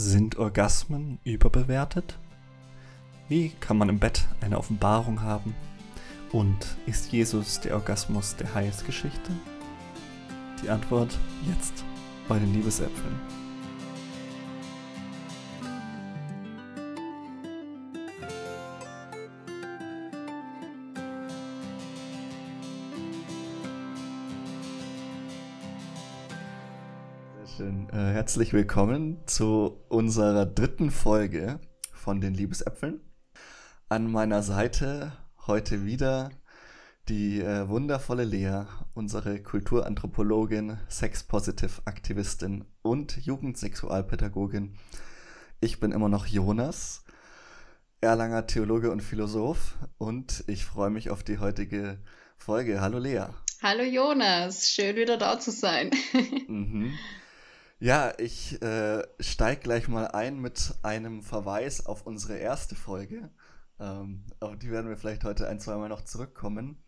Sind Orgasmen überbewertet? Wie kann man im Bett eine Offenbarung haben? Und ist Jesus der Orgasmus der Heilsgeschichte? Die Antwort jetzt bei den Liebesäpfeln. Herzlich willkommen zu unserer dritten Folge von den Liebesäpfeln. An meiner Seite heute wieder die äh, wundervolle Lea, unsere Kulturanthropologin, Sex-Positive-Aktivistin und Jugendsexualpädagogin. Ich bin immer noch Jonas, Erlanger Theologe und Philosoph und ich freue mich auf die heutige Folge. Hallo Lea. Hallo Jonas, schön wieder da zu sein. mhm. Ja, ich äh, steige gleich mal ein mit einem Verweis auf unsere erste Folge. Ähm, auf die werden wir vielleicht heute ein, zwei Mal noch zurückkommen.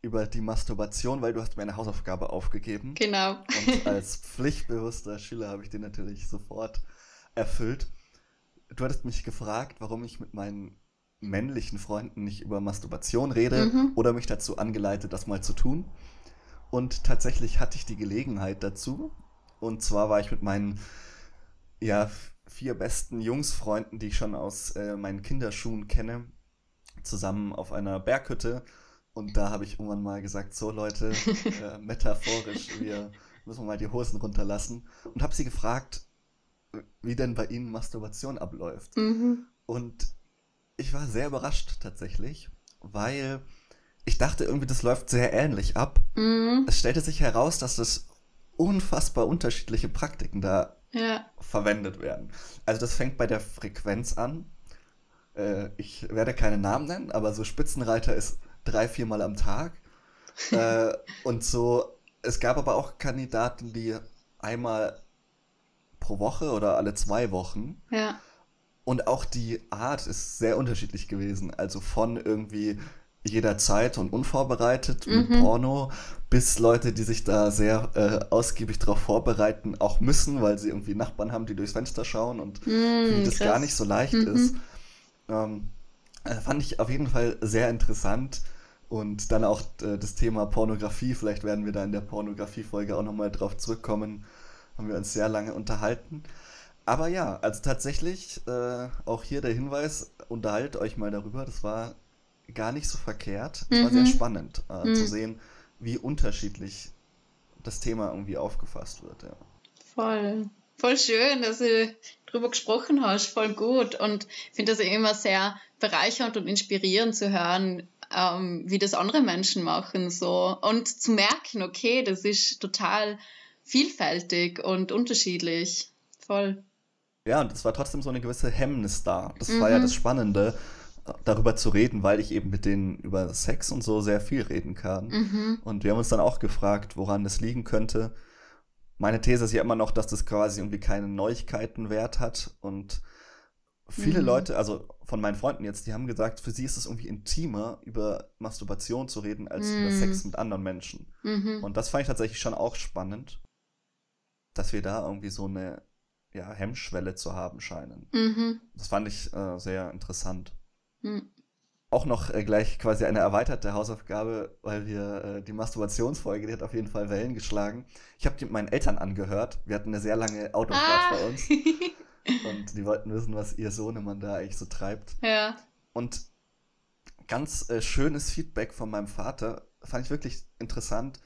Über die Masturbation, weil du hast mir eine Hausaufgabe aufgegeben. Genau. Und als pflichtbewusster Schüler habe ich den natürlich sofort erfüllt. Du hattest mich gefragt, warum ich mit meinen männlichen Freunden nicht über Masturbation rede mhm. oder mich dazu angeleitet, das mal zu tun. Und tatsächlich hatte ich die Gelegenheit dazu und zwar war ich mit meinen ja, vier besten Jungsfreunden, die ich schon aus äh, meinen Kinderschuhen kenne, zusammen auf einer Berghütte. Und da habe ich irgendwann mal gesagt, so Leute, äh, metaphorisch, wir müssen mal die Hosen runterlassen. Und habe sie gefragt, wie denn bei ihnen Masturbation abläuft. Mhm. Und ich war sehr überrascht tatsächlich, weil ich dachte irgendwie, das läuft sehr ähnlich ab. Mhm. Es stellte sich heraus, dass das unfassbar unterschiedliche Praktiken da ja. verwendet werden. Also das fängt bei der Frequenz an. Äh, ich werde keine Namen nennen, aber so Spitzenreiter ist drei, viermal am Tag. äh, und so, es gab aber auch Kandidaten, die einmal pro Woche oder alle zwei Wochen. Ja. Und auch die Art ist sehr unterschiedlich gewesen. Also von irgendwie jederzeit und unvorbereitet mhm. mit Porno, bis Leute, die sich da sehr äh, ausgiebig darauf vorbereiten, auch müssen, weil sie irgendwie Nachbarn haben, die durchs Fenster schauen und mhm, das gar nicht so leicht mhm. ist. Ähm, äh, fand ich auf jeden Fall sehr interessant. Und dann auch äh, das Thema Pornografie, vielleicht werden wir da in der Pornografie-Folge auch nochmal drauf zurückkommen, haben wir uns sehr lange unterhalten. Aber ja, also tatsächlich äh, auch hier der Hinweis, unterhaltet euch mal darüber. Das war gar nicht so verkehrt. Es mhm. war sehr mhm. spannend äh, mhm. zu sehen, wie unterschiedlich das Thema irgendwie aufgefasst wird. Ja. Voll. Voll schön, dass du darüber gesprochen hast. Voll gut. Und ich finde das immer sehr bereichernd und inspirierend zu hören, ähm, wie das andere Menschen machen. So. Und zu merken, okay, das ist total vielfältig und unterschiedlich. Voll. Ja, und es war trotzdem so eine gewisse Hemmnis da. Das mhm. war ja das Spannende darüber zu reden, weil ich eben mit denen über Sex und so sehr viel reden kann. Mhm. Und wir haben uns dann auch gefragt, woran das liegen könnte. Meine These ist ja immer noch, dass das quasi irgendwie keinen Neuigkeitenwert hat und viele mhm. Leute, also von meinen Freunden jetzt, die haben gesagt, für sie ist es irgendwie intimer, über Masturbation zu reden, als mhm. über Sex mit anderen Menschen. Mhm. Und das fand ich tatsächlich schon auch spannend, dass wir da irgendwie so eine ja, Hemmschwelle zu haben scheinen. Mhm. Das fand ich äh, sehr interessant. Hm. Auch noch äh, gleich quasi eine erweiterte Hausaufgabe, weil wir äh, die Masturbationsfolge, die hat auf jeden Fall Wellen geschlagen. Ich habe die mit meinen Eltern angehört. Wir hatten eine sehr lange Autofahrt ah. bei uns. Und die wollten wissen, was ihr Sohnemann da eigentlich so treibt. Ja. Und ganz äh, schönes Feedback von meinem Vater, fand ich wirklich interessant.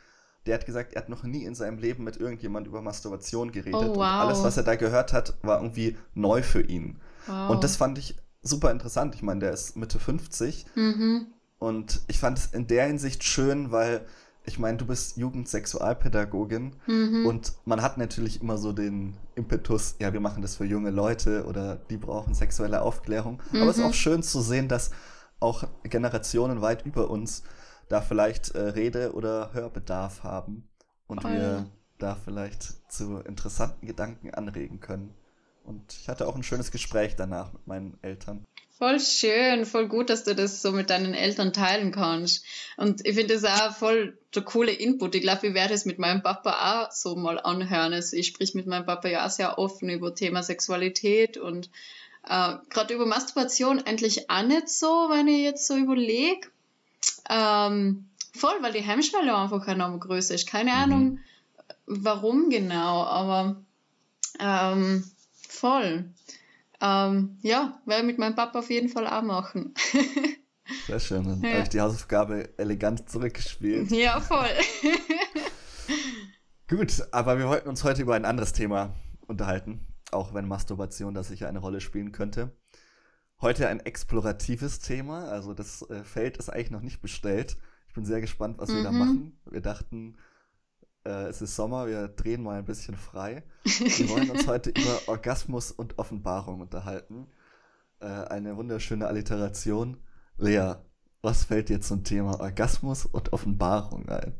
Der hat gesagt, er hat noch nie in seinem Leben mit irgendjemand über Masturbation geredet. Oh, wow. Und alles, was er da gehört hat, war irgendwie neu für ihn. Wow. Und das fand ich super interessant. Ich meine, der ist Mitte 50. Mhm. Und ich fand es in der Hinsicht schön, weil ich meine, du bist Jugendsexualpädagogin mhm. und man hat natürlich immer so den Impetus, ja, wir machen das für junge Leute oder die brauchen sexuelle Aufklärung. Mhm. Aber es ist auch schön zu sehen, dass auch Generationen weit über uns da vielleicht äh, Rede- oder Hörbedarf haben und oh, wir da vielleicht zu interessanten Gedanken anregen können. Und ich hatte auch ein schönes Gespräch danach mit meinen Eltern. Voll schön, voll gut, dass du das so mit deinen Eltern teilen kannst. Und ich finde das auch voll der coole Input. Ich glaube, ich werde es mit meinem Papa auch so mal anhören. Also ich sprich mit meinem Papa ja auch sehr offen über Thema Sexualität und äh, gerade über Masturbation eigentlich auch nicht so, wenn ich jetzt so überlege. Ähm, voll, weil die Hemmschwelle einfach enorm größer ist. Keine mhm. Ahnung, warum genau, aber ähm, voll. Ähm, ja, werde mit meinem Papa auf jeden Fall auch machen. Sehr schön. Dann ja. habe ich die Hausaufgabe elegant zurückgespielt. Ja, voll. Gut, aber wir wollten uns heute über ein anderes Thema unterhalten, auch wenn Masturbation da sicher eine Rolle spielen könnte. Heute ein exploratives Thema, also das äh, Feld ist eigentlich noch nicht bestellt. Ich bin sehr gespannt, was mhm. wir da mhm. machen. Wir dachten, äh, es ist Sommer, wir drehen mal ein bisschen frei. Wir wollen uns heute über Orgasmus und Offenbarung unterhalten. Äh, eine wunderschöne Alliteration. Lea, was fällt dir zum Thema Orgasmus und Offenbarung ein?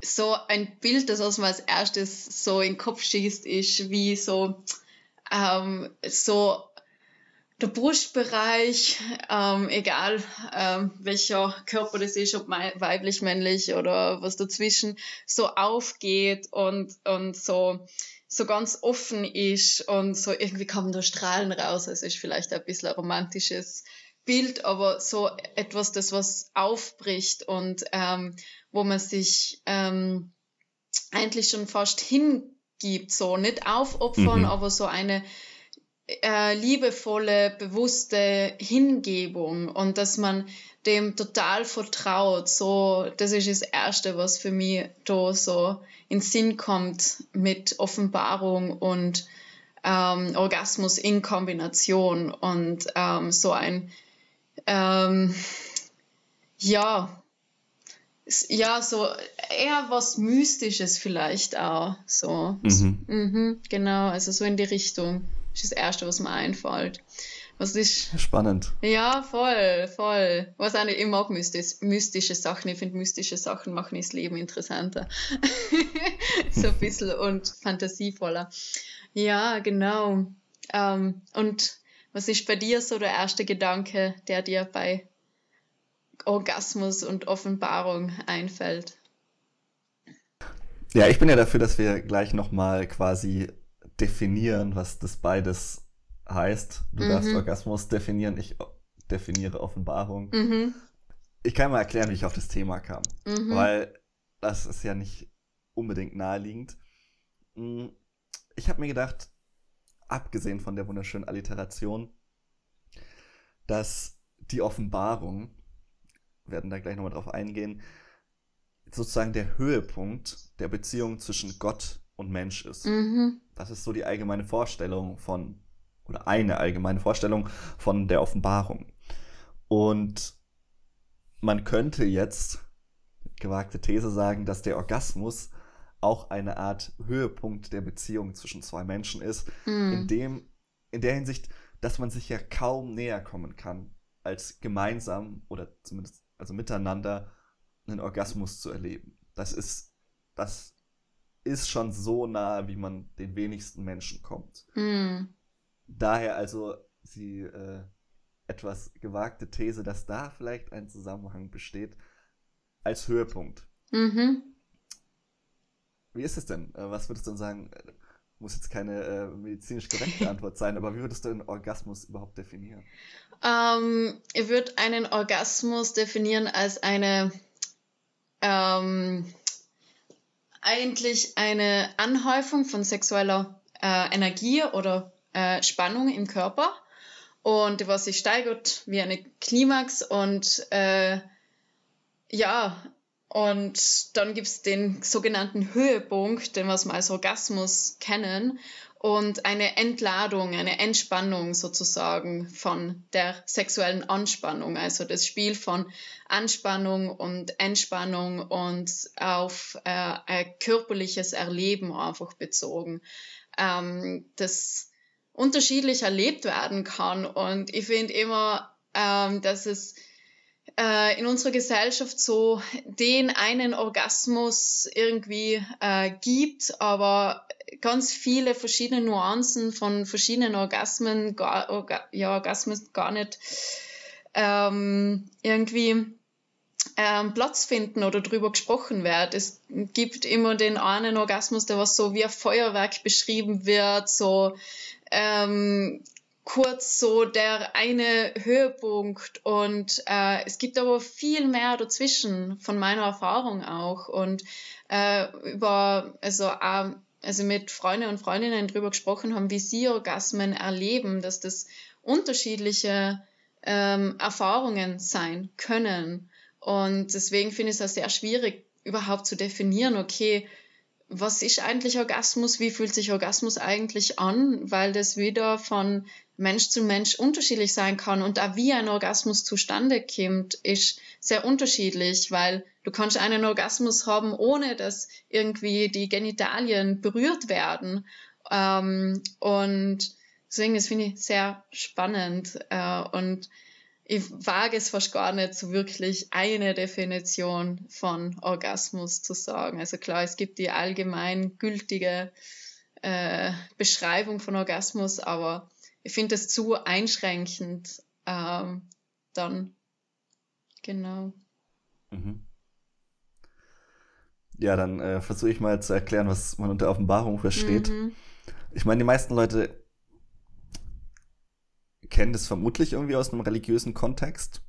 So ein Bild, das was mir als erstes so in den Kopf schießt, ist wie so, ähm, so der Brustbereich, ähm, egal ähm, welcher Körper das ist, ob weiblich, männlich oder was dazwischen, so aufgeht und, und so, so ganz offen ist und so irgendwie kommen da Strahlen raus. Es ist vielleicht ein bisschen ein romantisches Bild, aber so etwas, das was aufbricht und ähm, wo man sich ähm, eigentlich schon fast hingibt, so nicht aufopfern, mhm. aber so eine äh, liebevolle, bewusste Hingebung und dass man dem total vertraut. So, das ist das Erste, was für mich da so in Sinn kommt mit Offenbarung und ähm, Orgasmus in Kombination und ähm, so ein ähm, ja ja so eher was Mystisches vielleicht auch so mhm. Mhm, genau also so in die Richtung ist das Erste, was mir einfällt. Was ist. Spannend. Ja, voll, voll. Was auch nicht, ich mag mystisch, mystische Sachen. Ich finde, mystische Sachen machen das Leben interessanter. so ein bisschen und fantasievoller. Ja, genau. Ähm, und was ist bei dir so der erste Gedanke, der dir bei Orgasmus und Offenbarung einfällt? Ja, ich bin ja dafür, dass wir gleich nochmal quasi definieren, was das beides heißt. Du mhm. darfst Orgasmus definieren, ich definiere Offenbarung. Mhm. Ich kann mal erklären, wie ich auf das Thema kam, mhm. weil das ist ja nicht unbedingt naheliegend. Hm, ich habe mir gedacht, abgesehen von der wunderschönen Alliteration, dass die Offenbarung, werden da gleich nochmal drauf eingehen, sozusagen der Höhepunkt der Beziehung zwischen Gott und Mensch ist. Mhm. Das ist so die allgemeine Vorstellung von, oder eine allgemeine Vorstellung von der Offenbarung. Und man könnte jetzt, gewagte These sagen, dass der Orgasmus auch eine Art Höhepunkt der Beziehung zwischen zwei Menschen ist, mhm. in dem, in der Hinsicht, dass man sich ja kaum näher kommen kann, als gemeinsam oder zumindest also miteinander einen Orgasmus zu erleben. Das ist, das ist schon so nah, wie man den wenigsten Menschen kommt. Mhm. Daher also die äh, etwas gewagte These, dass da vielleicht ein Zusammenhang besteht, als Höhepunkt. Mhm. Wie ist es denn? Äh, was würdest du denn sagen? Äh, muss jetzt keine äh, medizinisch korrekte Antwort sein, aber wie würdest du einen Orgasmus überhaupt definieren? Ähm, ich würde einen Orgasmus definieren als eine ähm, eigentlich eine Anhäufung von sexueller äh, Energie oder äh, Spannung im Körper. Und was sich steigert wie eine Klimax und äh, ja, und dann gibt es den sogenannten Höhepunkt, den wir als Orgasmus kennen und eine Entladung, eine Entspannung sozusagen von der sexuellen Anspannung. Also das Spiel von Anspannung und Entspannung und auf äh, ein körperliches Erleben einfach bezogen, ähm, das unterschiedlich erlebt werden kann. Und ich finde immer, ähm, dass es in unserer Gesellschaft so den einen Orgasmus irgendwie äh, gibt, aber ganz viele verschiedene Nuancen von verschiedenen Orgasmen, gar, ja, Orgasmen gar nicht ähm, irgendwie ähm, Platz finden oder darüber gesprochen wird. Es gibt immer den einen Orgasmus, der was so wie ein Feuerwerk beschrieben wird, so ähm, kurz so der eine Höhepunkt. Und äh, es gibt aber viel mehr dazwischen von meiner Erfahrung auch. Und äh, über also äh, also mit Freunden und Freundinnen darüber gesprochen haben, wie sie Orgasmen erleben, dass das unterschiedliche ähm, Erfahrungen sein können. Und deswegen finde ich es auch sehr schwierig überhaupt zu definieren, okay, was ist eigentlich Orgasmus? Wie fühlt sich Orgasmus eigentlich an? Weil das wieder von Mensch zu Mensch unterschiedlich sein kann und auch wie ein Orgasmus zustande kommt, ist sehr unterschiedlich, weil du kannst einen Orgasmus haben, ohne dass irgendwie die Genitalien berührt werden. Ähm, und deswegen, das finde ich sehr spannend äh, und ich wage es fast gar nicht, so wirklich eine Definition von Orgasmus zu sagen. Also klar, es gibt die allgemein gültige äh, Beschreibung von Orgasmus, aber ich finde es zu einschränkend. Ähm, dann genau. Mhm. Ja, dann äh, versuche ich mal zu erklären, was man unter Offenbarung versteht. Mhm. Ich meine, die meisten Leute kennen das vermutlich irgendwie aus einem religiösen Kontext.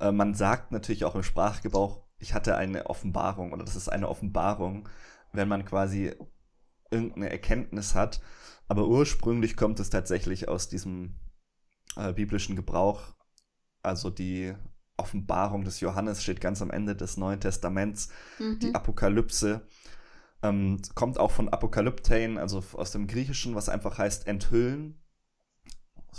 Äh, man sagt natürlich auch im Sprachgebrauch, ich hatte eine Offenbarung oder das ist eine Offenbarung, wenn man quasi irgendeine Erkenntnis hat. Aber ursprünglich kommt es tatsächlich aus diesem äh, biblischen Gebrauch. Also die Offenbarung des Johannes steht ganz am Ende des Neuen Testaments. Mhm. Die Apokalypse ähm, kommt auch von Apokalyptein, also aus dem Griechischen, was einfach heißt enthüllen.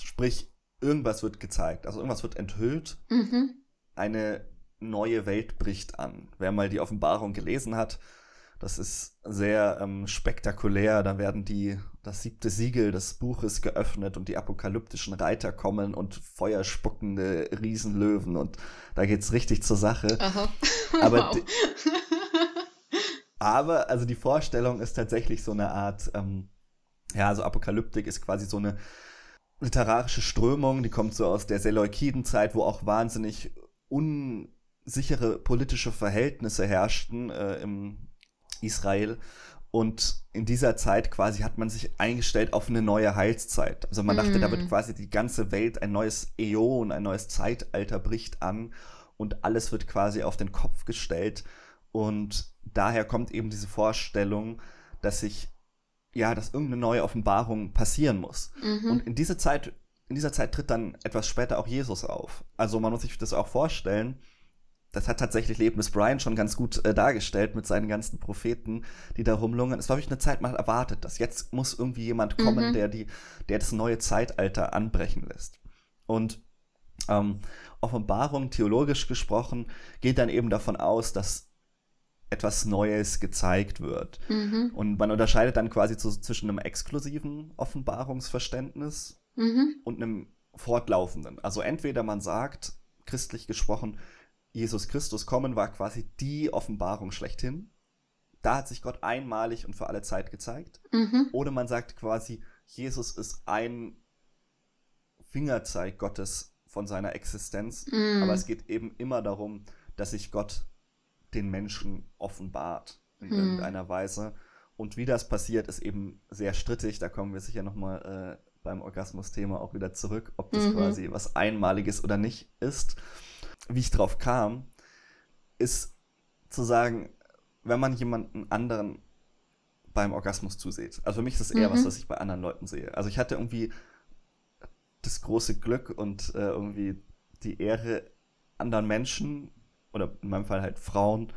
Sprich, irgendwas wird gezeigt, also irgendwas wird enthüllt. Mhm. Eine neue Welt bricht an. Wer mal die Offenbarung gelesen hat, das ist sehr ähm, spektakulär. Da werden die, das siebte Siegel des Buches geöffnet und die apokalyptischen Reiter kommen und feuerspuckende Riesenlöwen und da geht es richtig zur Sache. Aha. Aber, wow. aber also die Vorstellung ist tatsächlich so eine Art, ähm, ja, also Apokalyptik ist quasi so eine literarische Strömung, die kommt so aus der Seleukidenzeit, wo auch wahnsinnig unsichere politische Verhältnisse herrschten äh, im Israel. Und in dieser Zeit quasi hat man sich eingestellt auf eine neue Heilszeit. Also man mm. dachte, da wird mm. quasi die ganze Welt, ein neues Äon, ein neues Zeitalter bricht an und alles wird quasi auf den Kopf gestellt. Und daher kommt eben diese Vorstellung, dass sich ja, dass irgendeine neue Offenbarung passieren muss. Mhm. Und in dieser Zeit, in dieser Zeit tritt dann etwas später auch Jesus auf. Also man muss sich das auch vorstellen. Das hat tatsächlich Leben des Brian schon ganz gut äh, dargestellt mit seinen ganzen Propheten, die da rumlungern. Es war wirklich eine Zeit, man erwartet das. Jetzt muss irgendwie jemand kommen, mhm. der die, der das neue Zeitalter anbrechen lässt. Und ähm, Offenbarung, theologisch gesprochen, geht dann eben davon aus, dass etwas Neues gezeigt wird. Mhm. Und man unterscheidet dann quasi zu, zwischen einem exklusiven Offenbarungsverständnis mhm. und einem fortlaufenden. Also entweder man sagt, christlich gesprochen, Jesus Christus kommen war quasi die Offenbarung schlechthin. Da hat sich Gott einmalig und für alle Zeit gezeigt. Mhm. Oder man sagt quasi, Jesus ist ein Fingerzeig Gottes von seiner Existenz. Mhm. Aber es geht eben immer darum, dass sich Gott den Menschen offenbart in hm. irgendeiner Weise. Und wie das passiert, ist eben sehr strittig. Da kommen wir sicher nochmal äh, beim Orgasmus-Thema auch wieder zurück, ob das mhm. quasi was Einmaliges oder nicht ist. Wie ich drauf kam, ist zu sagen, wenn man jemanden anderen beim Orgasmus zusieht. Also für mich ist das eher mhm. was, was ich bei anderen Leuten sehe. Also ich hatte irgendwie das große Glück und äh, irgendwie die Ehre, anderen Menschen oder in meinem Fall halt Frauen,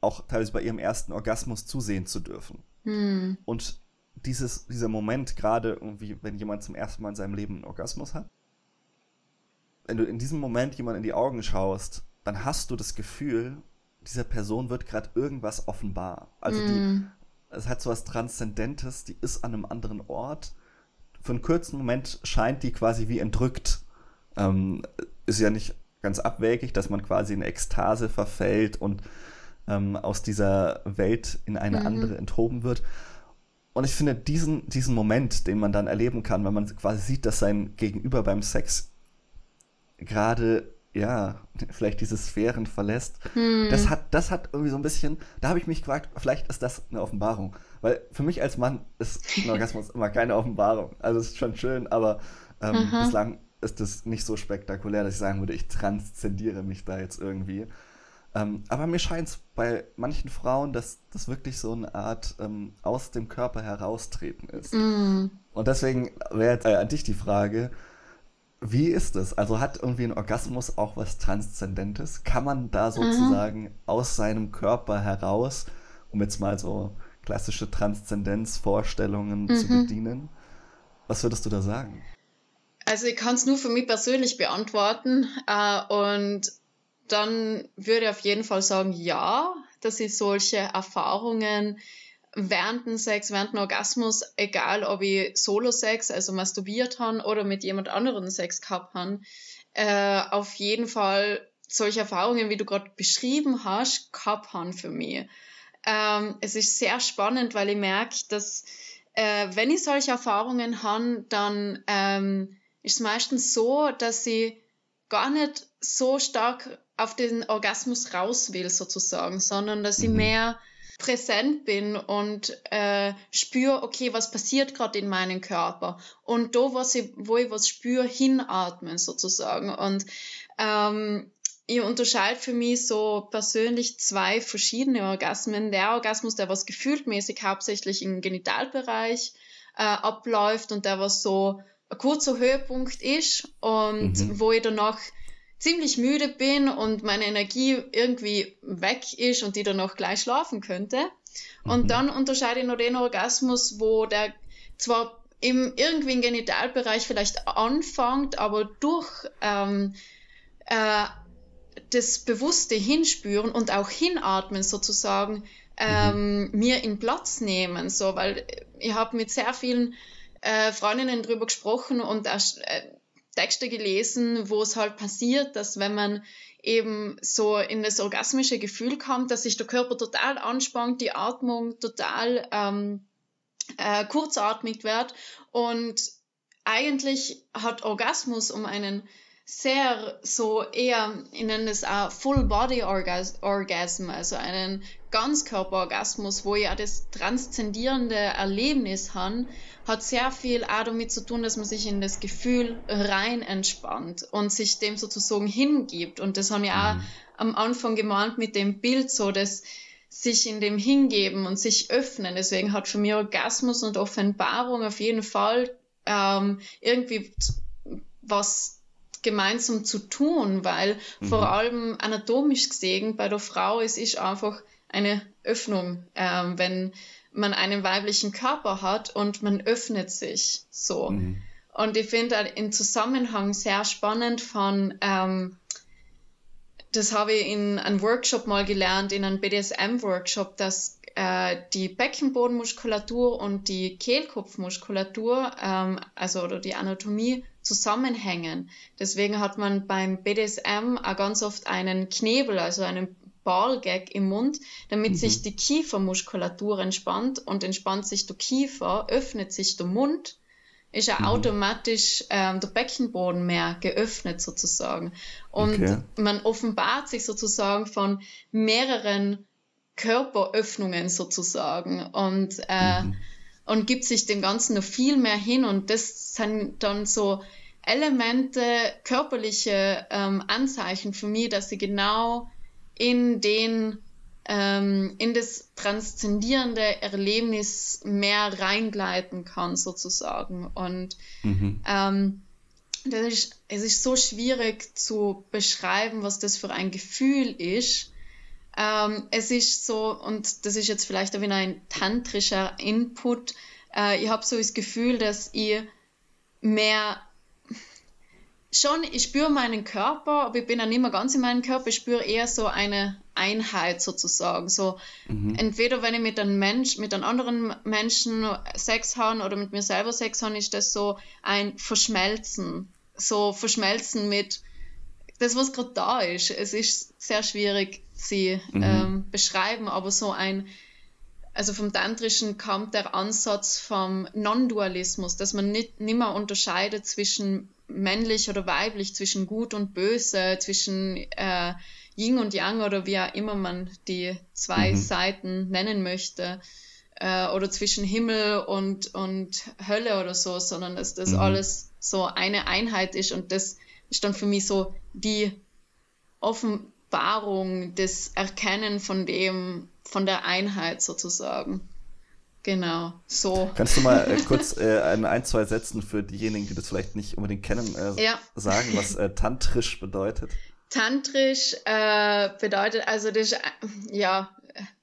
auch teilweise bei ihrem ersten Orgasmus zusehen zu dürfen. Hm. Und dieses, dieser Moment, gerade irgendwie, wenn jemand zum ersten Mal in seinem Leben einen Orgasmus hat, wenn du in diesem Moment jemand in die Augen schaust, dann hast du das Gefühl, dieser Person wird gerade irgendwas offenbar. Also mm. die, hm. es hat so was Transzendentes, die ist an einem anderen Ort. Für einen kurzen Moment scheint die quasi wie entrückt. Ähm, ist ja nicht ganz abwegig, dass man quasi in Ekstase verfällt und ähm, aus dieser Welt in eine mhm. andere enthoben wird. und ich finde diesen, diesen Moment, den man dann erleben kann, wenn man quasi sieht, dass sein Gegenüber beim Sex gerade, ja, vielleicht diese Sphären verlässt, hm. das, hat, das hat irgendwie so ein bisschen, da habe ich mich gefragt, vielleicht ist das eine Offenbarung. Weil für mich als Mann ist ein Orgasmus immer keine Offenbarung. Also es ist schon schön, aber ähm, bislang ist es nicht so spektakulär, dass ich sagen würde, ich transzendiere mich da jetzt irgendwie. Ähm, aber mir scheint es bei manchen Frauen, dass das wirklich so eine Art ähm, aus dem Körper heraustreten ist. Mm. Und deswegen wäre jetzt äh, an dich die Frage, wie ist es? Also hat irgendwie ein Orgasmus auch was Transzendentes? Kann man da mhm. sozusagen mhm. aus seinem Körper heraus, um jetzt mal so klassische Transzendenzvorstellungen mhm. zu bedienen? Was würdest du da sagen? Also ich kann es nur für mich persönlich beantworten äh, und dann würde ich auf jeden Fall sagen, ja, dass ich solche Erfahrungen während dem Sex, während dem Orgasmus, egal ob ich Solo-Sex, also masturbiert habe oder mit jemand anderem Sex gehabt habe, äh, auf jeden Fall solche Erfahrungen, wie du gerade beschrieben hast, gehabt haben für mich. Ähm, es ist sehr spannend, weil ich merke, dass äh, wenn ich solche Erfahrungen habe, dann ähm, ist es meistens so, dass ich gar nicht so stark auf den Orgasmus raus will, sozusagen, sondern dass ich mhm. mehr präsent bin und äh, spüre, okay, was passiert gerade in meinem Körper und da, was ich, wo ich was spüre, hinatmen sozusagen. Und ähm, ich unterscheide für mich so persönlich zwei verschiedene Orgasmen. Der Orgasmus, der was gefühltmäßig hauptsächlich im Genitalbereich äh, abläuft und der was so ein kurzer Höhepunkt ist und mhm. wo ich danach ziemlich müde bin und meine Energie irgendwie weg ist und die dann noch gleich schlafen könnte. Und mhm. dann unterscheide ich noch den Orgasmus, wo der zwar im irgendwie im Genitalbereich vielleicht anfängt, aber durch ähm, äh, das bewusste Hinspüren und auch hinatmen sozusagen ähm, mhm. mir in Platz nehmen, so, weil ich habe mit sehr vielen äh, Freundinnen drüber gesprochen und äh, Texte gelesen, wo es halt passiert, dass wenn man eben so in das orgasmische Gefühl kommt, dass sich der Körper total anspannt, die Atmung total ähm, äh, kurzatmig wird und eigentlich hat Orgasmus um einen sehr so eher, ich nenne es auch Full Body Orgasm, also einen Ganzkörperorgasmus, wo ja das transzendierende Erlebnis haben, hat sehr viel auch damit zu tun, dass man sich in das Gefühl rein entspannt und sich dem sozusagen hingibt. Und das haben ja auch mhm. am Anfang gemahnt mit dem Bild so, dass sich in dem hingeben und sich öffnen. Deswegen hat für mich Orgasmus und Offenbarung auf jeden Fall ähm, irgendwie was gemeinsam zu tun, weil mhm. vor allem anatomisch gesehen bei der Frau es ist einfach eine Öffnung, ähm, wenn man einen weiblichen Körper hat und man öffnet sich so. Mhm. Und ich finde im Zusammenhang sehr spannend von, ähm, das habe ich in einem Workshop mal gelernt, in einem BDSM-Workshop, dass äh, die Beckenbodenmuskulatur und die Kehlkopfmuskulatur, ähm, also oder die Anatomie, zusammenhängen. Deswegen hat man beim BDSM auch ganz oft einen Knebel, also einen Ballgag im Mund, damit mhm. sich die Kiefermuskulatur entspannt und entspannt sich der Kiefer, öffnet sich der Mund, ist ja mhm. automatisch ähm, der Beckenboden mehr geöffnet sozusagen. Und okay. man offenbart sich sozusagen von mehreren Körperöffnungen sozusagen und, äh, mhm. und gibt sich dem Ganzen noch viel mehr hin und das sind dann so Elemente, körperliche ähm, Anzeichen für mich, dass sie genau in den ähm, in das transzendierende Erlebnis mehr reingleiten kann sozusagen und mhm. ähm, das ist, es ist so schwierig zu beschreiben, was das für ein Gefühl ist. Ähm, es ist so, und das ist jetzt vielleicht auch wieder ein tantrischer Input, äh, ich habe so das Gefühl, dass ich mehr schon, ich spüre meinen Körper, aber ich bin ja nicht mehr ganz in meinem Körper, ich spüre eher so eine Einheit sozusagen. So mhm. entweder wenn ich mit einem Mensch, mit einem anderen Menschen Sex habe oder mit mir selber Sex habe, ist das so ein Verschmelzen. So Verschmelzen mit das, was gerade da ist. Es ist sehr schwierig, sie mhm. ähm, beschreiben, aber so ein also vom Tantrischen kommt der Ansatz vom Non-Dualismus, dass man nicht nimmer unterscheidet zwischen männlich oder weiblich, zwischen gut und böse, zwischen äh, Yin und Yang oder wie auch immer man die zwei mhm. Seiten nennen möchte, äh, oder zwischen Himmel und, und Hölle oder so, sondern dass das mhm. alles so eine Einheit ist und das ist dann für mich so die Offenbarung, das Erkennen von dem, von der Einheit sozusagen. Genau, so. Kannst du mal äh, kurz äh, in ein, zwei Sätzen für diejenigen, die das vielleicht nicht unbedingt kennen, äh, ja. sagen, was äh, tantrisch bedeutet? Tantrisch äh, bedeutet, also das ist, ja,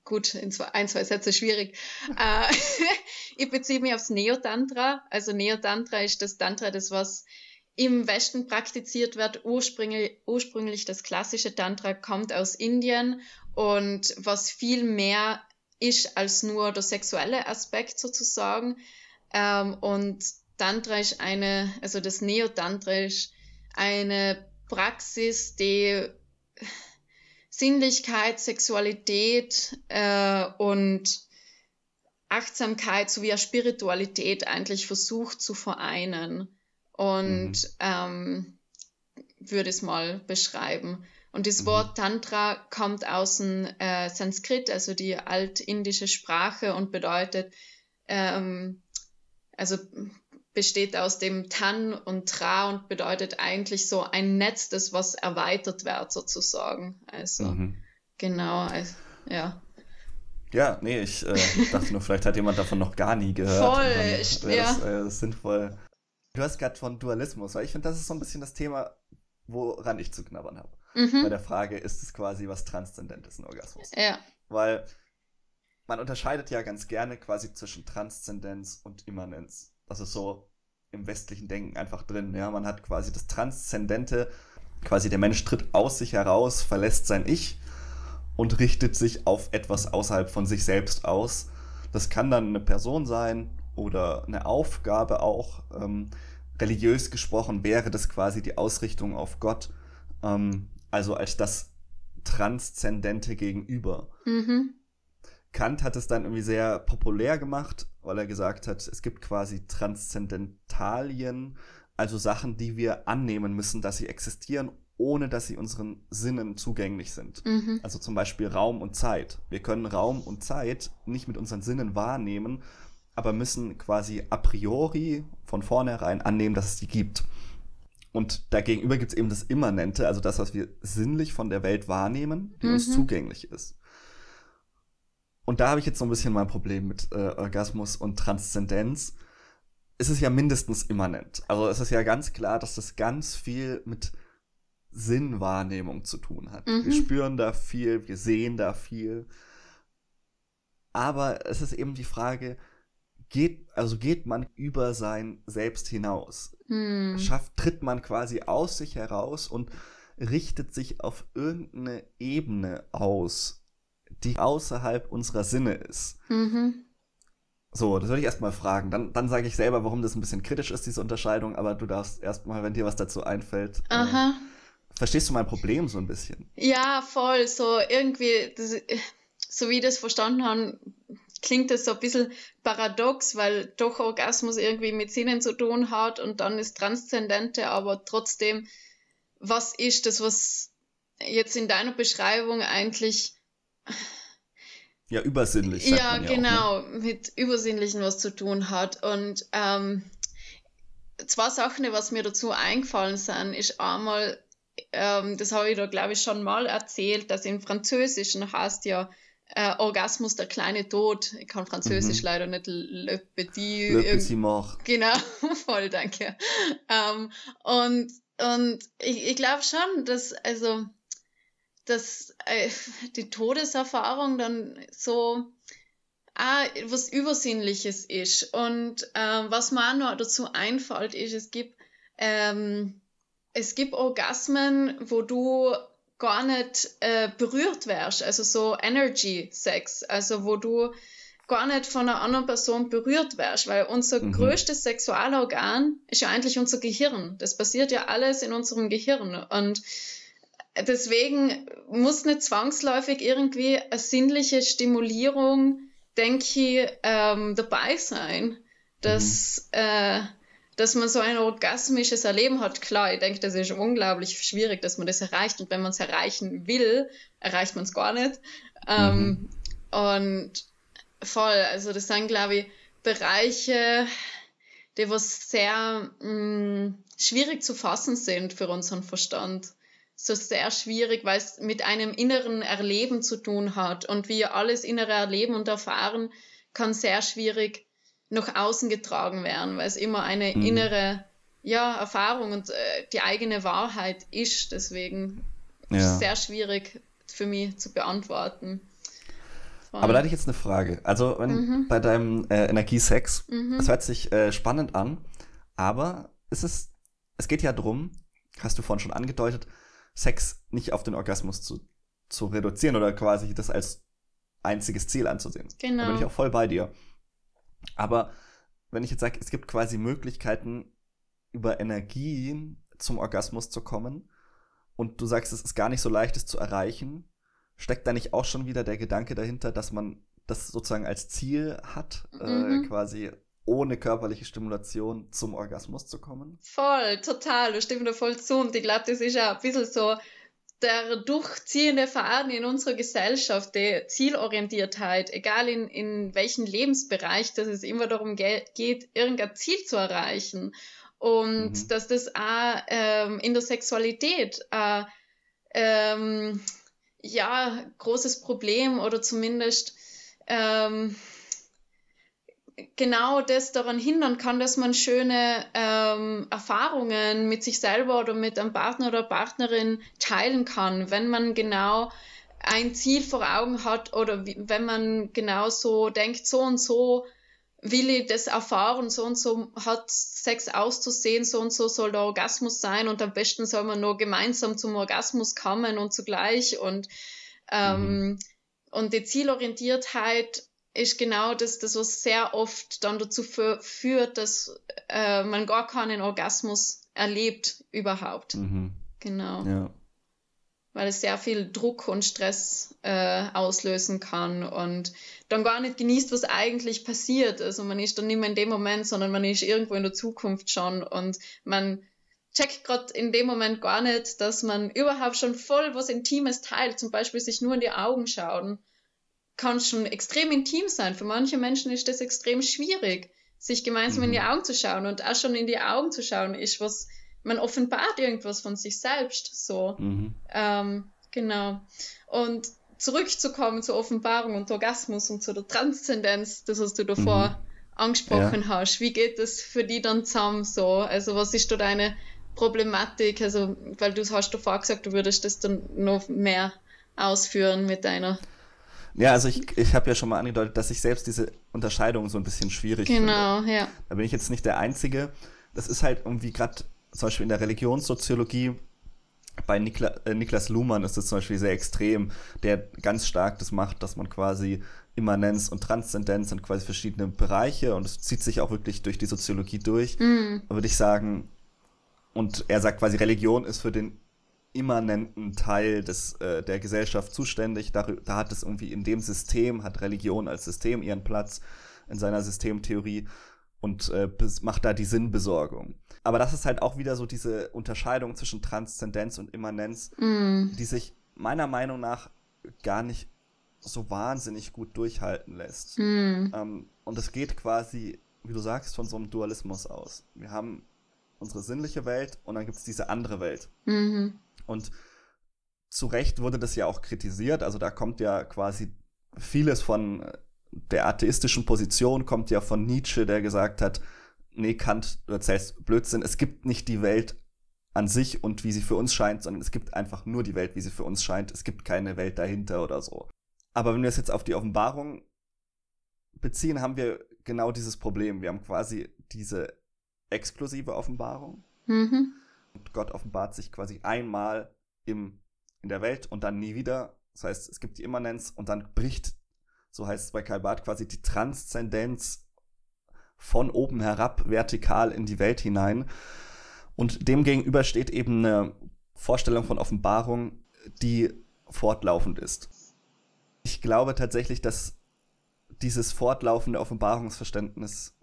gut, in zwei, ein, zwei Sätze schwierig. Äh, ich beziehe mich aufs Neotantra. Also Neotantra ist das Tantra, das was im Westen praktiziert wird. Ursprünglich, ursprünglich das klassische Tantra kommt aus Indien und was viel mehr ist als nur der sexuelle Aspekt sozusagen. Ähm, und Tantra ist eine, also das Neotantra ist eine Praxis, die Sinnlichkeit, Sexualität äh, und Achtsamkeit sowie Spiritualität eigentlich versucht zu vereinen. Und mhm. ähm, würde es mal beschreiben. Und das mhm. Wort Tantra kommt aus dem äh, Sanskrit, also die altindische Sprache und bedeutet, ähm, also besteht aus dem Tan und Tra und bedeutet eigentlich so ein Netz, das was erweitert wird sozusagen. Also mhm. genau, also, ja. Ja, nee, ich äh, dachte nur, vielleicht hat jemand davon noch gar nie gehört. Voll, ja. Das, äh, sinnvoll. Du hast gerade von Dualismus, weil ich finde, das ist so ein bisschen das Thema, woran ich zu knabbern habe. Mhm. Bei der Frage, ist es quasi was Transzendentes, ein Orgasmus? Ja. Weil man unterscheidet ja ganz gerne quasi zwischen Transzendenz und Immanenz. Das ist so im westlichen Denken einfach drin. Ja, man hat quasi das Transzendente, quasi der Mensch tritt aus sich heraus, verlässt sein Ich und richtet sich auf etwas außerhalb von sich selbst aus. Das kann dann eine Person sein oder eine Aufgabe auch. Ähm, religiös gesprochen wäre das quasi die Ausrichtung auf Gott, ähm, also als das Transzendente gegenüber. Mhm. Kant hat es dann irgendwie sehr populär gemacht, weil er gesagt hat, es gibt quasi Transzendentalien, also Sachen, die wir annehmen müssen, dass sie existieren, ohne dass sie unseren Sinnen zugänglich sind. Mhm. Also zum Beispiel Raum und Zeit. Wir können Raum und Zeit nicht mit unseren Sinnen wahrnehmen, aber müssen quasi a priori von vornherein annehmen, dass es die gibt. Und dagegenüber gibt es eben das Immanente, also das, was wir sinnlich von der Welt wahrnehmen, die mhm. uns zugänglich ist. Und da habe ich jetzt so ein bisschen mein Problem mit äh, Orgasmus und Transzendenz. Es ist ja mindestens immanent. Also es ist ja ganz klar, dass das ganz viel mit Sinnwahrnehmung zu tun hat. Mhm. Wir spüren da viel, wir sehen da viel. Aber es ist eben die Frage, geht, also geht man über sein Selbst hinaus? Mhm. Schafft, tritt man quasi aus sich heraus und richtet sich auf irgendeine Ebene aus, die außerhalb unserer Sinne ist. Mhm. So, das würde ich erstmal fragen. Dann, dann sage ich selber, warum das ein bisschen kritisch ist, diese Unterscheidung, aber du darfst erstmal, wenn dir was dazu einfällt. Äh, Aha. Äh, verstehst du mein Problem so ein bisschen? Ja, voll. So irgendwie, das, so wie ich das verstanden habe, klingt das so ein bisschen paradox, weil doch Orgasmus irgendwie mit Sinnen zu tun hat und dann ist Transzendente, aber trotzdem, was ist das, was jetzt in deiner Beschreibung eigentlich ja, übersinnlich. ja, genau, auch, ne? mit Übersinnlichen was zu tun hat. Und ähm, zwei Sachen, was mir dazu eingefallen sind, ist einmal, ähm, das habe ich da glaube ich schon mal erzählt, dass im Französischen heißt ja äh, Orgasmus der kleine Tod. Ich kann Französisch mhm. leider nicht Le Petit. Le Petit Mort. Genau, voll, danke. Ähm, und und ich, ich glaube schon, dass, also dass äh, die Todeserfahrung dann so ah, was Übersinnliches ist. Und äh, was mir auch noch dazu einfällt, ist, es gibt, ähm, es gibt Orgasmen, wo du gar nicht äh, berührt wärst, also so Energy Sex, also wo du gar nicht von einer anderen Person berührt wärst, weil unser mhm. größtes Sexualorgan ist ja eigentlich unser Gehirn. Das passiert ja alles in unserem Gehirn und deswegen muss nicht zwangsläufig irgendwie eine sinnliche Stimulierung denke ich, ähm, dabei sein, dass, mhm. äh, dass man so ein orgasmisches Erleben hat. Klar, ich denke, das ist unglaublich schwierig, dass man das erreicht. Und wenn man es erreichen will, erreicht man es gar nicht. Ähm, mhm. Und voll, also das sind, glaube ich, Bereiche, die was sehr mh, mm, schwierig zu fassen sind für unseren Verstand. So sehr schwierig, weil es mit einem inneren Erleben zu tun hat. Und wie alles innere Erleben und erfahren kann sehr schwierig nach außen getragen werden, weil es immer eine mhm. innere ja, Erfahrung und äh, die eigene Wahrheit ist. Deswegen ja. ist es sehr schwierig für mich zu beantworten. Aber da hatte ich jetzt eine Frage. Also wenn, mhm. bei deinem äh, Energiesex, mhm. das hört sich äh, spannend an, aber es ist, es geht ja darum, hast du vorhin schon angedeutet, Sex nicht auf den Orgasmus zu, zu reduzieren oder quasi das als einziges Ziel anzusehen. Genau. Da bin ich auch voll bei dir. Aber wenn ich jetzt sage, es gibt quasi Möglichkeiten, über Energie zum Orgasmus zu kommen und du sagst, es ist gar nicht so leicht, es zu erreichen, steckt da nicht auch schon wieder der Gedanke dahinter, dass man das sozusagen als Ziel hat, äh, mhm. äh, quasi ohne körperliche Stimulation zum Orgasmus zu kommen? Voll, total, du stimmst da voll zu. Und ich glaube, das ist ja ein bisschen so der durchziehende Faden in unserer Gesellschaft, die Zielorientiertheit, egal in, in welchem Lebensbereich, dass es immer darum geht, irgendein Ziel zu erreichen. Und mhm. dass das auch ähm, in der Sexualität äh, ähm, ja, großes Problem oder zumindest ähm, genau das daran hindern kann, dass man schöne ähm, Erfahrungen mit sich selber oder mit einem Partner oder Partnerin teilen kann, wenn man genau ein Ziel vor Augen hat oder wie, wenn man genau so denkt, so und so will ich das erfahren, so und so hat Sex auszusehen, so und so soll der Orgasmus sein und am besten soll man nur gemeinsam zum Orgasmus kommen und zugleich und, ähm, mhm. und die Zielorientiertheit ist genau das, das was sehr oft dann dazu führt, dass äh, man gar keinen Orgasmus erlebt überhaupt. Mhm. Genau. Ja weil es sehr viel Druck und Stress äh, auslösen kann und dann gar nicht genießt, was eigentlich passiert. Also man ist dann nicht mehr in dem Moment, sondern man ist irgendwo in der Zukunft schon und man checkt gerade in dem Moment gar nicht, dass man überhaupt schon voll was Intimes teilt, zum Beispiel sich nur in die Augen schauen, kann schon extrem intim sein. Für manche Menschen ist das extrem schwierig, sich gemeinsam mhm. in die Augen zu schauen und auch schon in die Augen zu schauen ist was man offenbart irgendwas von sich selbst. So. Mhm. Ähm, genau. Und zurückzukommen zur Offenbarung und Orgasmus und zu der Transzendenz, das was du davor mhm. angesprochen ja. hast. Wie geht das für die dann zusammen so? Also was ist da deine Problematik? Also, weil du hast davor gesagt, du würdest das dann noch mehr ausführen mit deiner. Ja, also ich, ich habe ja schon mal angedeutet, dass ich selbst diese Unterscheidung so ein bisschen schwierig genau, finde. Genau, ja. Da bin ich jetzt nicht der Einzige. Das ist halt irgendwie gerade zum Beispiel in der Religionssoziologie bei Nikla, äh, Niklas Luhmann ist das zum Beispiel sehr extrem, der ganz stark das macht, dass man quasi Immanenz und Transzendenz sind quasi verschiedene Bereiche und es zieht sich auch wirklich durch die Soziologie durch, mm. würde ich sagen. Und er sagt quasi, Religion ist für den immanenten Teil des, äh, der Gesellschaft zuständig. Da, da hat es irgendwie in dem System, hat Religion als System ihren Platz in seiner Systemtheorie und äh, macht da die Sinnbesorgung. Aber das ist halt auch wieder so diese Unterscheidung zwischen Transzendenz und Immanenz, mm. die sich meiner Meinung nach gar nicht so wahnsinnig gut durchhalten lässt. Mm. Ähm, und es geht quasi, wie du sagst, von so einem Dualismus aus. Wir haben unsere sinnliche Welt und dann gibt es diese andere Welt. Mm Und zu Recht wurde das ja auch kritisiert. Also da kommt ja quasi vieles von äh, der atheistischen Position kommt ja von Nietzsche, der gesagt hat, nee, Kant, du erzählst Blödsinn, es gibt nicht die Welt an sich und wie sie für uns scheint, sondern es gibt einfach nur die Welt, wie sie für uns scheint. Es gibt keine Welt dahinter oder so. Aber wenn wir es jetzt auf die Offenbarung beziehen, haben wir genau dieses Problem. Wir haben quasi diese exklusive Offenbarung. Mhm. Und Gott offenbart sich quasi einmal im, in der Welt und dann nie wieder. Das heißt, es gibt die Immanenz und dann bricht so heißt es bei Karl Barth, quasi die Transzendenz von oben herab vertikal in die Welt hinein. Und demgegenüber steht eben eine Vorstellung von Offenbarung, die fortlaufend ist. Ich glaube tatsächlich, dass dieses fortlaufende Offenbarungsverständnis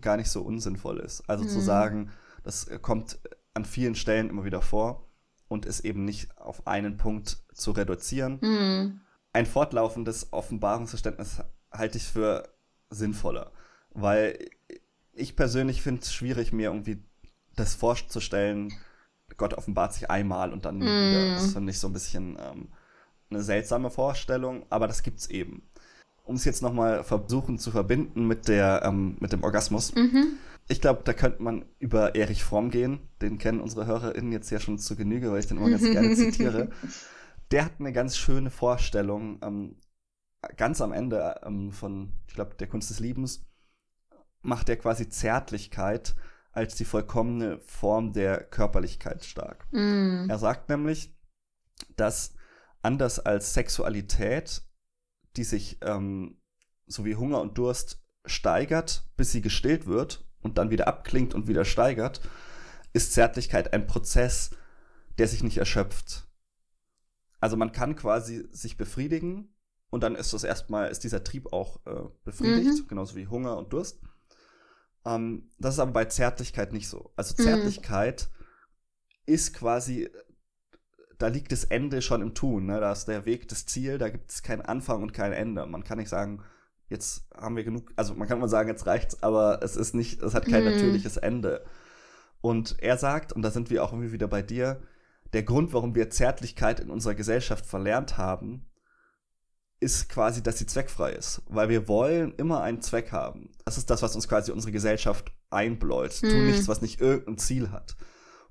gar nicht so unsinnvoll ist. Also mhm. zu sagen, das kommt an vielen Stellen immer wieder vor und ist eben nicht auf einen Punkt zu reduzieren. Mhm. Ein fortlaufendes Offenbarungsverständnis halte ich für sinnvoller, weil ich persönlich finde es schwierig, mir irgendwie das vorzustellen, Gott offenbart sich einmal und dann mm. wieder. Das finde ich so ein bisschen ähm, eine seltsame Vorstellung, aber das gibt's eben. Um es jetzt nochmal versuchen zu verbinden mit, der, ähm, mit dem Orgasmus. Mhm. Ich glaube, da könnte man über Erich Fromm gehen. Den kennen unsere HörerInnen jetzt ja schon zu Genüge, weil ich den immer ganz gerne zitiere. Der hat eine ganz schöne Vorstellung, ähm, ganz am Ende ähm, von, ich glaube, der Kunst des Liebens, macht er quasi Zärtlichkeit als die vollkommene Form der Körperlichkeit stark. Mm. Er sagt nämlich, dass anders als Sexualität, die sich ähm, so wie Hunger und Durst steigert, bis sie gestillt wird und dann wieder abklingt und wieder steigert, ist Zärtlichkeit ein Prozess, der sich nicht erschöpft. Also man kann quasi sich befriedigen und dann ist das erstmal, ist dieser Trieb auch äh, befriedigt, mhm. genauso wie Hunger und Durst. Ähm, das ist aber bei Zärtlichkeit nicht so. Also mhm. Zärtlichkeit mhm. ist quasi, da liegt das Ende schon im Tun. Ne? Da ist der Weg das Ziel, da gibt es keinen Anfang und kein Ende. Man kann nicht sagen, jetzt haben wir genug, also man kann mal sagen, jetzt reicht's, aber es ist nicht, es hat kein mhm. natürliches Ende. Und er sagt, und da sind wir auch irgendwie wieder bei dir, der Grund, warum wir Zärtlichkeit in unserer Gesellschaft verlernt haben, ist quasi, dass sie zweckfrei ist. Weil wir wollen immer einen Zweck haben. Das ist das, was uns quasi unsere Gesellschaft einbläut. Mhm. Tu nichts, was nicht irgendein Ziel hat.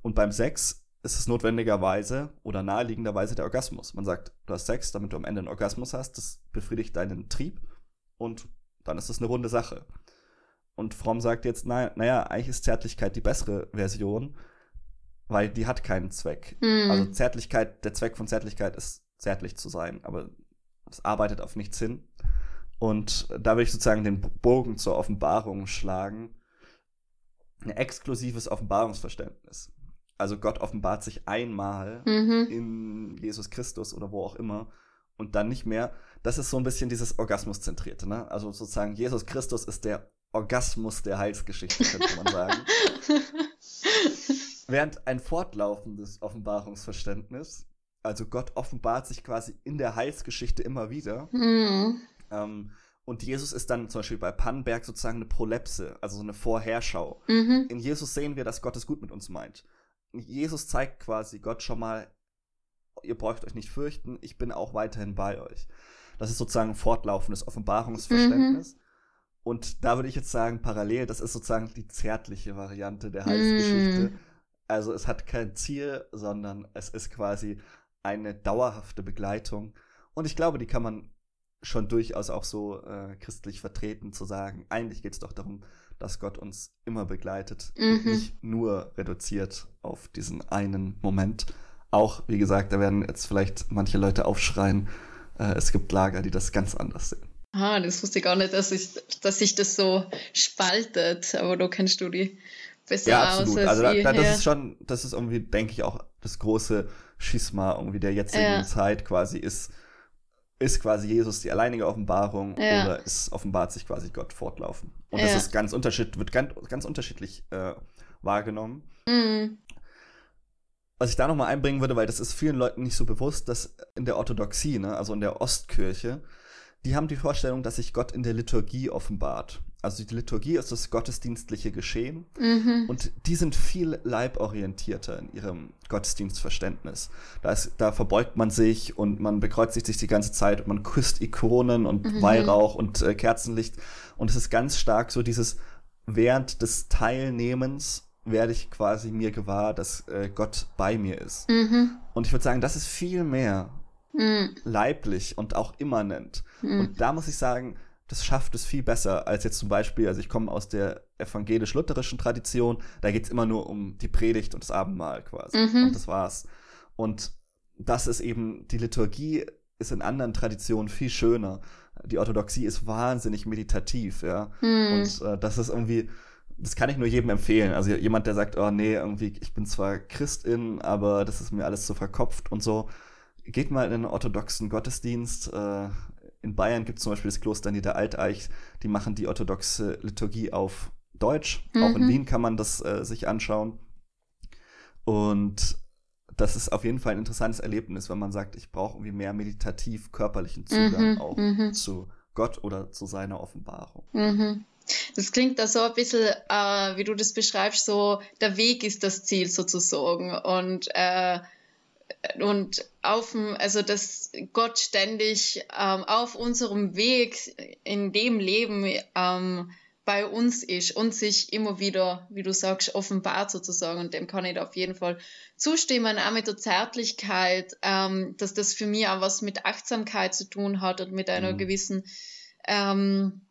Und beim Sex ist es notwendigerweise oder naheliegenderweise der Orgasmus. Man sagt, du hast Sex, damit du am Ende einen Orgasmus hast. Das befriedigt deinen Trieb und dann ist das eine runde Sache. Und Fromm sagt jetzt, na, naja, eigentlich ist Zärtlichkeit die bessere Version, weil die hat keinen Zweck. Mhm. Also Zärtlichkeit, der Zweck von Zärtlichkeit ist zärtlich zu sein, aber es arbeitet auf nichts hin. Und da will ich sozusagen den Bogen zur Offenbarung schlagen. Ein exklusives Offenbarungsverständnis. Also Gott offenbart sich einmal mhm. in Jesus Christus oder wo auch immer und dann nicht mehr. Das ist so ein bisschen dieses Orgasmuszentrierte. Ne? Also sozusagen Jesus Christus ist der Orgasmus der Heilsgeschichte, könnte man sagen. Während ein fortlaufendes Offenbarungsverständnis also Gott offenbart sich quasi in der Heilsgeschichte immer wieder. Mhm. Ähm, und Jesus ist dann zum Beispiel bei Pannenberg sozusagen eine Prolepse, also so eine Vorherschau. Mhm. In Jesus sehen wir, dass Gott es gut mit uns meint. Jesus zeigt quasi Gott schon mal, ihr braucht euch nicht fürchten, ich bin auch weiterhin bei euch. Das ist sozusagen ein fortlaufendes Offenbarungsverständnis. Mhm. Und da würde ich jetzt sagen, parallel, das ist sozusagen die zärtliche Variante der Heilsgeschichte. Mhm. Also es hat kein Ziel, sondern es ist quasi eine dauerhafte Begleitung. Und ich glaube, die kann man schon durchaus auch so äh, christlich vertreten, zu sagen, eigentlich geht es doch darum, dass Gott uns immer begleitet mhm. und nicht nur reduziert auf diesen einen Moment. Auch, wie gesagt, da werden jetzt vielleicht manche Leute aufschreien, äh, es gibt Lager, die das ganz anders sehen. Ah, das wusste ich gar nicht, dass, ich, dass sich das so spaltet, aber du kennst du die besser ja, absolut. aus. Also da, da, das ist schon, das ist irgendwie, denke ich, auch das große Schisma irgendwie der jetzigen ja. Zeit quasi ist, ist quasi Jesus die alleinige Offenbarung ja. oder ist offenbart sich quasi Gott fortlaufen. Und ja. das ist ganz unterschiedlich, wird ganz, ganz unterschiedlich äh, wahrgenommen. Mhm. Was ich da nochmal einbringen würde, weil das ist vielen Leuten nicht so bewusst, dass in der Orthodoxie, ne, also in der Ostkirche, die haben die Vorstellung, dass sich Gott in der Liturgie offenbart. Also die Liturgie ist das gottesdienstliche Geschehen mhm. und die sind viel leiborientierter in ihrem Gottesdienstverständnis. Da, ist, da verbeugt man sich und man bekreuzigt sich die ganze Zeit und man küsst Ikonen und mhm. Weihrauch und äh, Kerzenlicht und es ist ganz stark so dieses während des Teilnehmens werde ich quasi mir gewahr, dass äh, Gott bei mir ist. Mhm. Und ich würde sagen, das ist viel mehr mhm. leiblich und auch immanent. Mhm. Und da muss ich sagen, das schafft es viel besser als jetzt zum Beispiel, also ich komme aus der evangelisch-lutherischen Tradition, da geht es immer nur um die Predigt und das Abendmahl quasi. Mhm. Und das war's. Und das ist eben, die Liturgie ist in anderen Traditionen viel schöner. Die Orthodoxie ist wahnsinnig meditativ, ja. Mhm. Und äh, das ist irgendwie, das kann ich nur jedem empfehlen. Also jemand, der sagt, oh nee, irgendwie, ich bin zwar Christin, aber das ist mir alles zu verkopft und so. Geht mal in einen orthodoxen Gottesdienst, äh, in Bayern gibt es zum Beispiel das Kloster Niederalteich, die machen die orthodoxe Liturgie auf Deutsch. Mhm. Auch in mhm. Wien kann man das äh, sich anschauen. Und das ist auf jeden Fall ein interessantes Erlebnis, wenn man sagt, ich brauche irgendwie mehr meditativ körperlichen Zugang mhm, auch mhm. zu Gott oder zu seiner Offenbarung. Das klingt da so ein bisschen, äh, wie du das beschreibst, so der Weg ist das Ziel sozusagen. Und, äh, und auf also dass Gott ständig ähm, auf unserem Weg in dem Leben ähm, bei uns ist und sich immer wieder, wie du sagst, offenbart sozusagen. Und dem kann ich da auf jeden Fall zustimmen, auch mit der Zärtlichkeit, ähm, dass das für mich auch was mit Achtsamkeit zu tun hat und mit einer mhm. gewissen, ähm,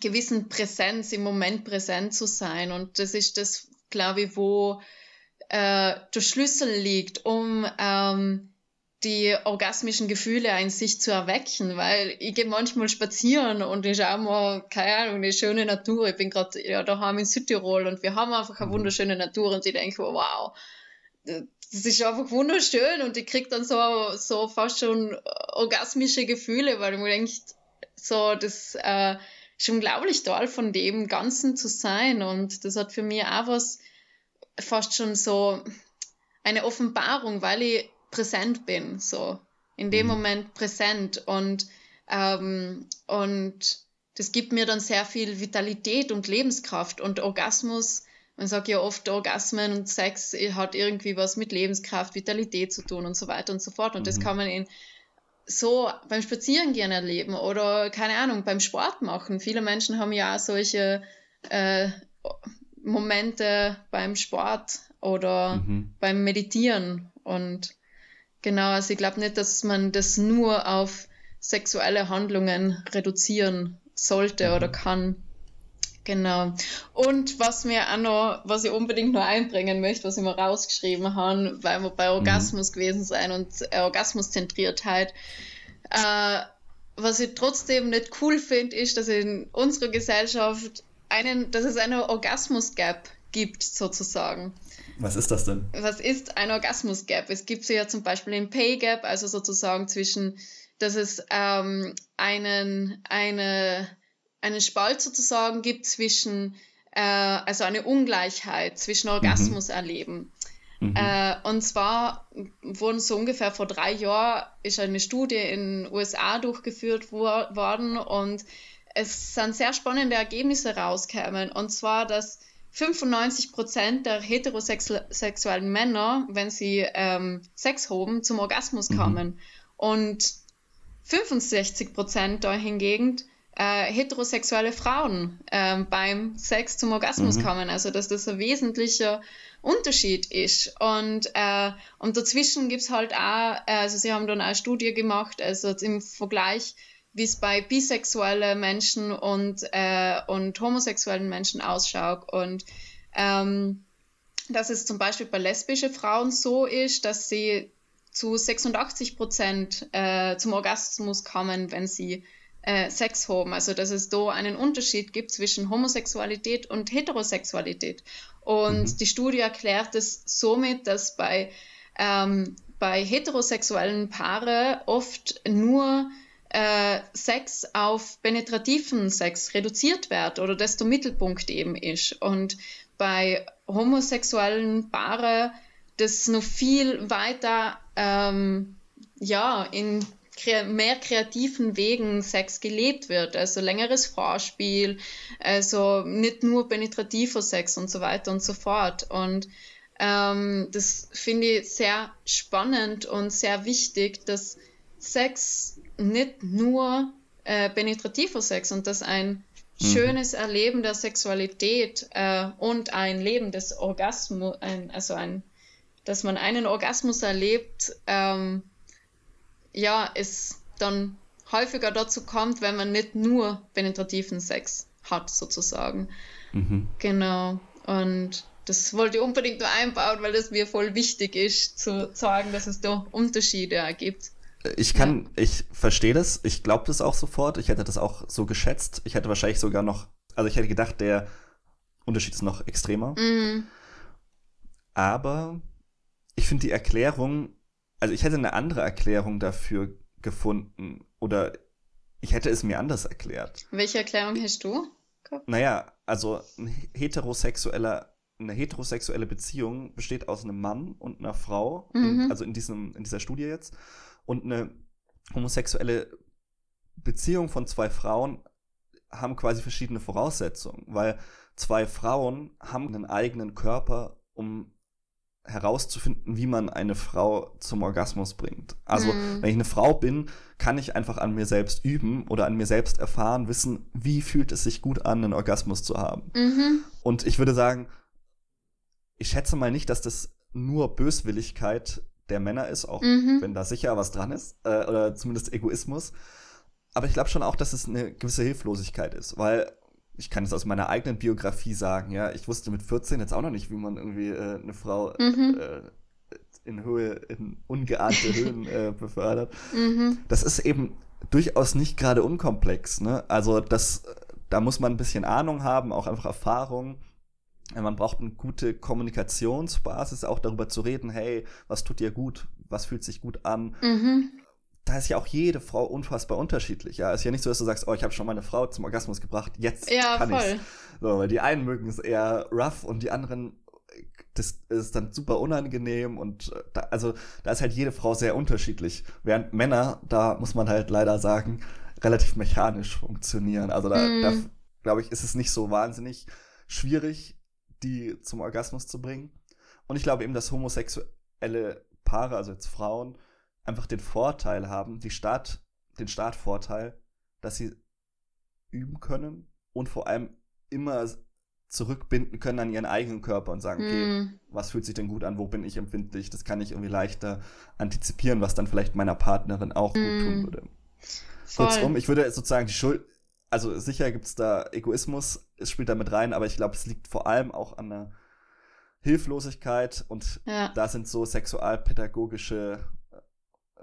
gewissen Präsenz, im Moment präsent zu sein. Und das ist das, glaube ich, wo äh, der Schlüssel liegt, um ähm, die orgasmischen Gefühle in sich zu erwecken, weil ich gehe manchmal spazieren und ich schaue mal, keine Ahnung, eine schöne Natur. Ich bin gerade ja, daheim in Südtirol und wir haben einfach eine mhm. wunderschöne Natur und ich denke, wow, das ist einfach wunderschön und ich kriege dann so, so fast schon orgasmische Gefühle, weil ich mir denke, so, das äh, ist unglaublich toll, von dem Ganzen zu sein und das hat für mich auch was fast schon so eine Offenbarung, weil ich präsent bin, so in dem mhm. Moment präsent und, ähm, und das gibt mir dann sehr viel Vitalität und Lebenskraft und Orgasmus. Man sagt ja oft, Orgasmen und Sex hat irgendwie was mit Lebenskraft, Vitalität zu tun und so weiter und so fort. Und mhm. das kann man in so beim Spazierengehen erleben oder keine Ahnung, beim Sport machen. Viele Menschen haben ja solche äh, Momente beim Sport oder mhm. beim Meditieren. Und Genau, also ich glaube nicht, dass man das nur auf sexuelle Handlungen reduzieren sollte mhm. oder kann. Genau. Und was mir auch noch, was ich unbedingt noch einbringen möchte, was ich mir rausgeschrieben habe, weil wir bei Orgasmus mhm. gewesen sein und äh, Orgasmuszentriertheit, äh, was ich trotzdem nicht cool finde, ist, dass in unserer Gesellschaft einen, dass es eine Orgasmus-Gap gibt, sozusagen. Was ist das denn? Was ist ein Orgasmus-Gap? Es gibt ja zum Beispiel den Pay-Gap, also sozusagen zwischen, dass es ähm, einen, eine, einen Spalt sozusagen gibt zwischen, äh, also eine Ungleichheit zwischen Orgasmus mhm. erleben. Mhm. Äh, und zwar wurden so ungefähr vor drei Jahren ist eine Studie in den USA durchgeführt wo, worden und es sind sehr spannende Ergebnisse rausgekommen. Und zwar, dass 95 Prozent der heterosexuellen Männer, wenn sie ähm, Sex haben, zum Orgasmus mhm. kommen. Und 65 Prozent dahingegen äh, heterosexuelle Frauen äh, beim Sex zum Orgasmus mhm. kommen. Also, dass das ein wesentlicher Unterschied ist. Und, äh, und dazwischen gibt es halt auch, also sie haben dann auch eine Studie gemacht, also im Vergleich wie es bei bisexuellen Menschen und, äh, und homosexuellen Menschen ausschaut. Und ähm, dass es zum Beispiel bei lesbischen Frauen so ist, dass sie zu 86 Prozent äh, zum Orgasmus kommen, wenn sie äh, Sex haben. Also dass es da einen Unterschied gibt zwischen Homosexualität und Heterosexualität. Und mhm. die Studie erklärt es somit, dass bei, ähm, bei heterosexuellen Paaren oft nur äh, Sex auf penetrativen Sex reduziert wird oder desto Mittelpunkt eben ist. Und bei homosexuellen Paaren das noch viel weiter ähm, ja, in mehr kreativen Wegen Sex gelebt wird, also längeres Vorspiel, also nicht nur penetrativer Sex und so weiter und so fort. Und ähm, das finde ich sehr spannend und sehr wichtig, dass Sex nicht nur äh, penetrativer Sex und dass ein mhm. schönes Erleben der Sexualität äh, und ein Leben des Orgasmus, ein, also ein, dass man einen Orgasmus erlebt, ähm, ja, es dann häufiger dazu kommt, wenn man nicht nur penetrativen Sex hat, sozusagen. Mhm. Genau. Und das wollte ich unbedingt nur einbauen, weil das mir voll wichtig ist, zu sagen, dass es da Unterschiede gibt. Ich kann, ja. ich verstehe das, ich glaube das auch sofort, ich hätte das auch so geschätzt. Ich hätte wahrscheinlich sogar noch, also ich hätte gedacht, der Unterschied ist noch extremer. Mhm. Aber ich finde die Erklärung, also ich hätte eine andere Erklärung dafür gefunden oder ich hätte es mir anders erklärt. Welche Erklärung hast du? Naja, also ein heterosexueller eine heterosexuelle Beziehung besteht aus einem Mann und einer Frau, Mhm. in, also in, diesem, in dieser Studie jetzt, und eine homosexuelle Beziehung von zwei Frauen haben quasi verschiedene Voraussetzungen, weil zwei Frauen haben einen eigenen Körper, um herauszufinden, wie man eine Frau zum Orgasmus bringt. Also, Mhm. wenn ich eine Frau bin, kann ich einfach an mir selbst üben oder an mir selbst erfahren, wissen, wie fühlt es sich gut an, einen Orgasmus zu haben. Mhm. Und ich würde sagen, ich schätze mal nicht, dass das nur Böswilligkeit der Männer ist, auch Mhm. wenn da sicher was dran ist, äh, oder zumindest Egoismus. Aber ich glaube schon auch, dass es eine gewisse Hilflosigkeit ist, weil ich kann es aus meiner eigenen Biografie sagen, ja, ich wusste mit 14 jetzt auch noch nicht, wie man irgendwie äh, eine Frau Mhm. äh, in Höhe, in ungeahnte Höhen äh, befördert Mhm. das ist eben durchaus nicht gerade unkomplex. Ne? Also das, da muss man ein bisschen Ahnung haben, auch einfach Erfahrung. Man braucht eine gute Kommunikationsbasis, auch darüber zu reden, hey, was tut dir gut, was fühlt sich gut an. Mhm. Da ist ja auch jede Frau unfassbar unterschiedlich. Ja, ist ja nicht so, dass du sagst, oh, ich habe schon meine Frau zum Orgasmus gebracht, jetzt Ja, kann ich's. So, weil die einen mögen es eher rough und die anderen, das ist dann super unangenehm und äh, da, also da ist halt jede Frau sehr unterschiedlich. Während Männer, da muss man halt leider sagen, relativ mechanisch funktionieren. Also da, Mhm. da glaube ich, ist es nicht so wahnsinnig schwierig, die zum Orgasmus zu bringen. Und ich glaube eben, dass homosexuelle Paare, also jetzt Frauen, einfach den Vorteil haben, die Start, den Startvorteil, dass sie üben können und vor allem immer zurückbinden können an ihren eigenen Körper und sagen, okay, Mhm. was fühlt sich denn gut an, wo bin ich empfindlich, das kann ich irgendwie leichter antizipieren, was dann vielleicht meiner Partnerin auch gut tun Mhm. würde. Voll. Kurzum, ich würde sozusagen die Schuld, also sicher gibt es da Egoismus, es spielt da mit rein, aber ich glaube, es liegt vor allem auch an der Hilflosigkeit und Ja. da sind so sexualpädagogische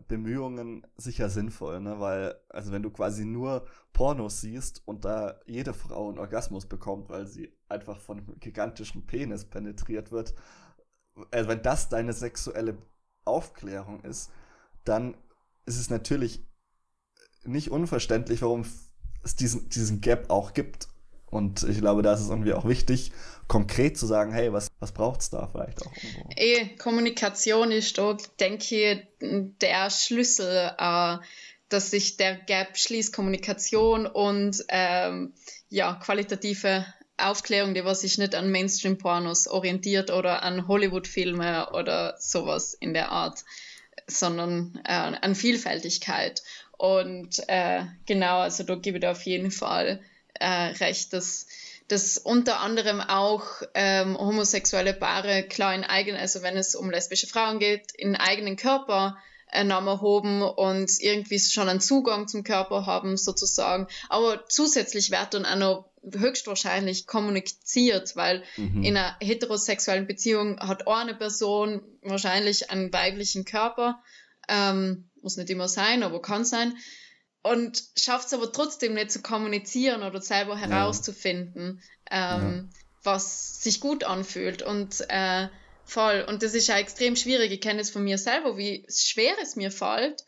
Bemühungen sicher sinnvoll, ne? Weil, also wenn du quasi nur Pornos siehst und da jede Frau einen Orgasmus bekommt, weil sie einfach von einem gigantischen Penis penetriert wird, also wenn das deine sexuelle Aufklärung ist, dann ist es natürlich nicht unverständlich, warum es diesen, diesen Gap auch gibt. Und ich glaube, da ist es irgendwie auch wichtig, konkret zu sagen, hey, was, was braucht es da vielleicht auch irgendwo? Eh, Kommunikation ist da, denke ich, der Schlüssel, äh, dass sich der Gap schließt, Kommunikation und ähm, ja, qualitative Aufklärung, die was sich nicht an Mainstream-Pornos orientiert oder an Hollywood-Filme oder sowas in der Art, sondern äh, an Vielfältigkeit. Und äh, genau, also da gebe ich auf jeden Fall recht, dass dass unter anderem auch ähm, homosexuelle Paare klar in eigenen, also wenn es um lesbische Frauen geht, in eigenen Körper äh, Namen hoben und irgendwie schon einen Zugang zum Körper haben sozusagen. Aber zusätzlich wird dann auch noch höchstwahrscheinlich kommuniziert, weil Mhm. in einer heterosexuellen Beziehung hat eine Person wahrscheinlich einen weiblichen Körper, ähm, muss nicht immer sein, aber kann sein, und schafft es aber trotzdem nicht zu kommunizieren oder selber herauszufinden, ähm, was sich gut anfühlt und äh, voll. Und das ist ja extrem schwierig. Ich kenne es von mir selber, wie schwer es mir fällt.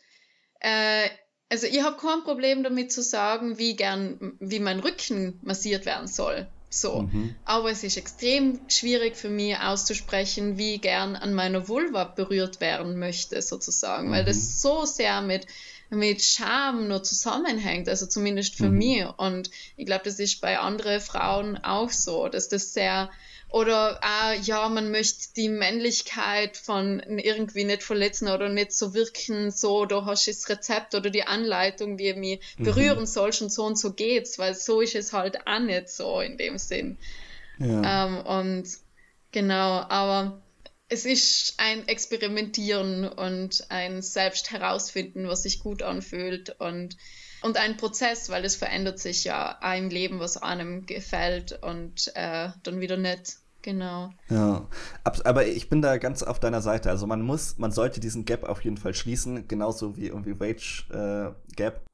Äh, also ich habe kein Problem damit zu sagen, wie gern, wie mein Rücken massiert werden soll. So. Mhm. Aber es ist extrem schwierig für mich auszusprechen, wie gern an meiner Vulva berührt werden möchte, sozusagen, weil Mhm. das so sehr mit, mit Scham nur zusammenhängt, also zumindest für Mhm. mich. Und ich glaube, das ist bei anderen Frauen auch so, dass das sehr, oder ah, ja, man möchte die Männlichkeit von irgendwie nicht verletzen oder nicht so wirken, so, da hast du das Rezept oder die Anleitung, wie ich mich Mhm. berühren sollst und so und so geht's, weil so ist es halt auch nicht so in dem Sinn. Ja. Ähm, und genau, aber es ist ein Experimentieren und ein Selbst herausfinden, was sich gut anfühlt und, und ein Prozess, weil es verändert sich ja im Leben, was einem gefällt und äh, dann wieder nicht. Genau. Ja, Ab- aber ich bin da ganz auf deiner Seite. Also man muss, man sollte diesen Gap auf jeden Fall schließen, genauso wie irgendwie Wage äh, Gap.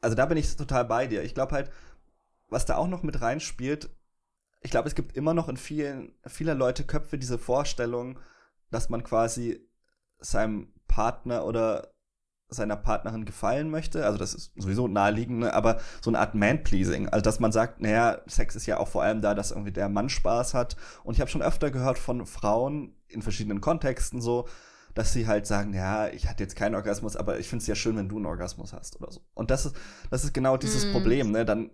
Also da bin ich total bei dir. Ich glaube halt, was da auch noch mit reinspielt, ich glaube, es gibt immer noch in vielen, vieler Leute Köpfe diese Vorstellung, dass man quasi seinem Partner oder seiner Partnerin gefallen möchte, also das ist sowieso naheliegend, ne? aber so eine Art Man-Pleasing, also dass man sagt, naja, Sex ist ja auch vor allem da, dass irgendwie der Mann Spaß hat und ich habe schon öfter gehört von Frauen in verschiedenen Kontexten so, dass sie halt sagen, ja, ich hatte jetzt keinen Orgasmus, aber ich finde es ja schön, wenn du einen Orgasmus hast oder so. Und das ist, das ist genau dieses mm. Problem, ne? Dann,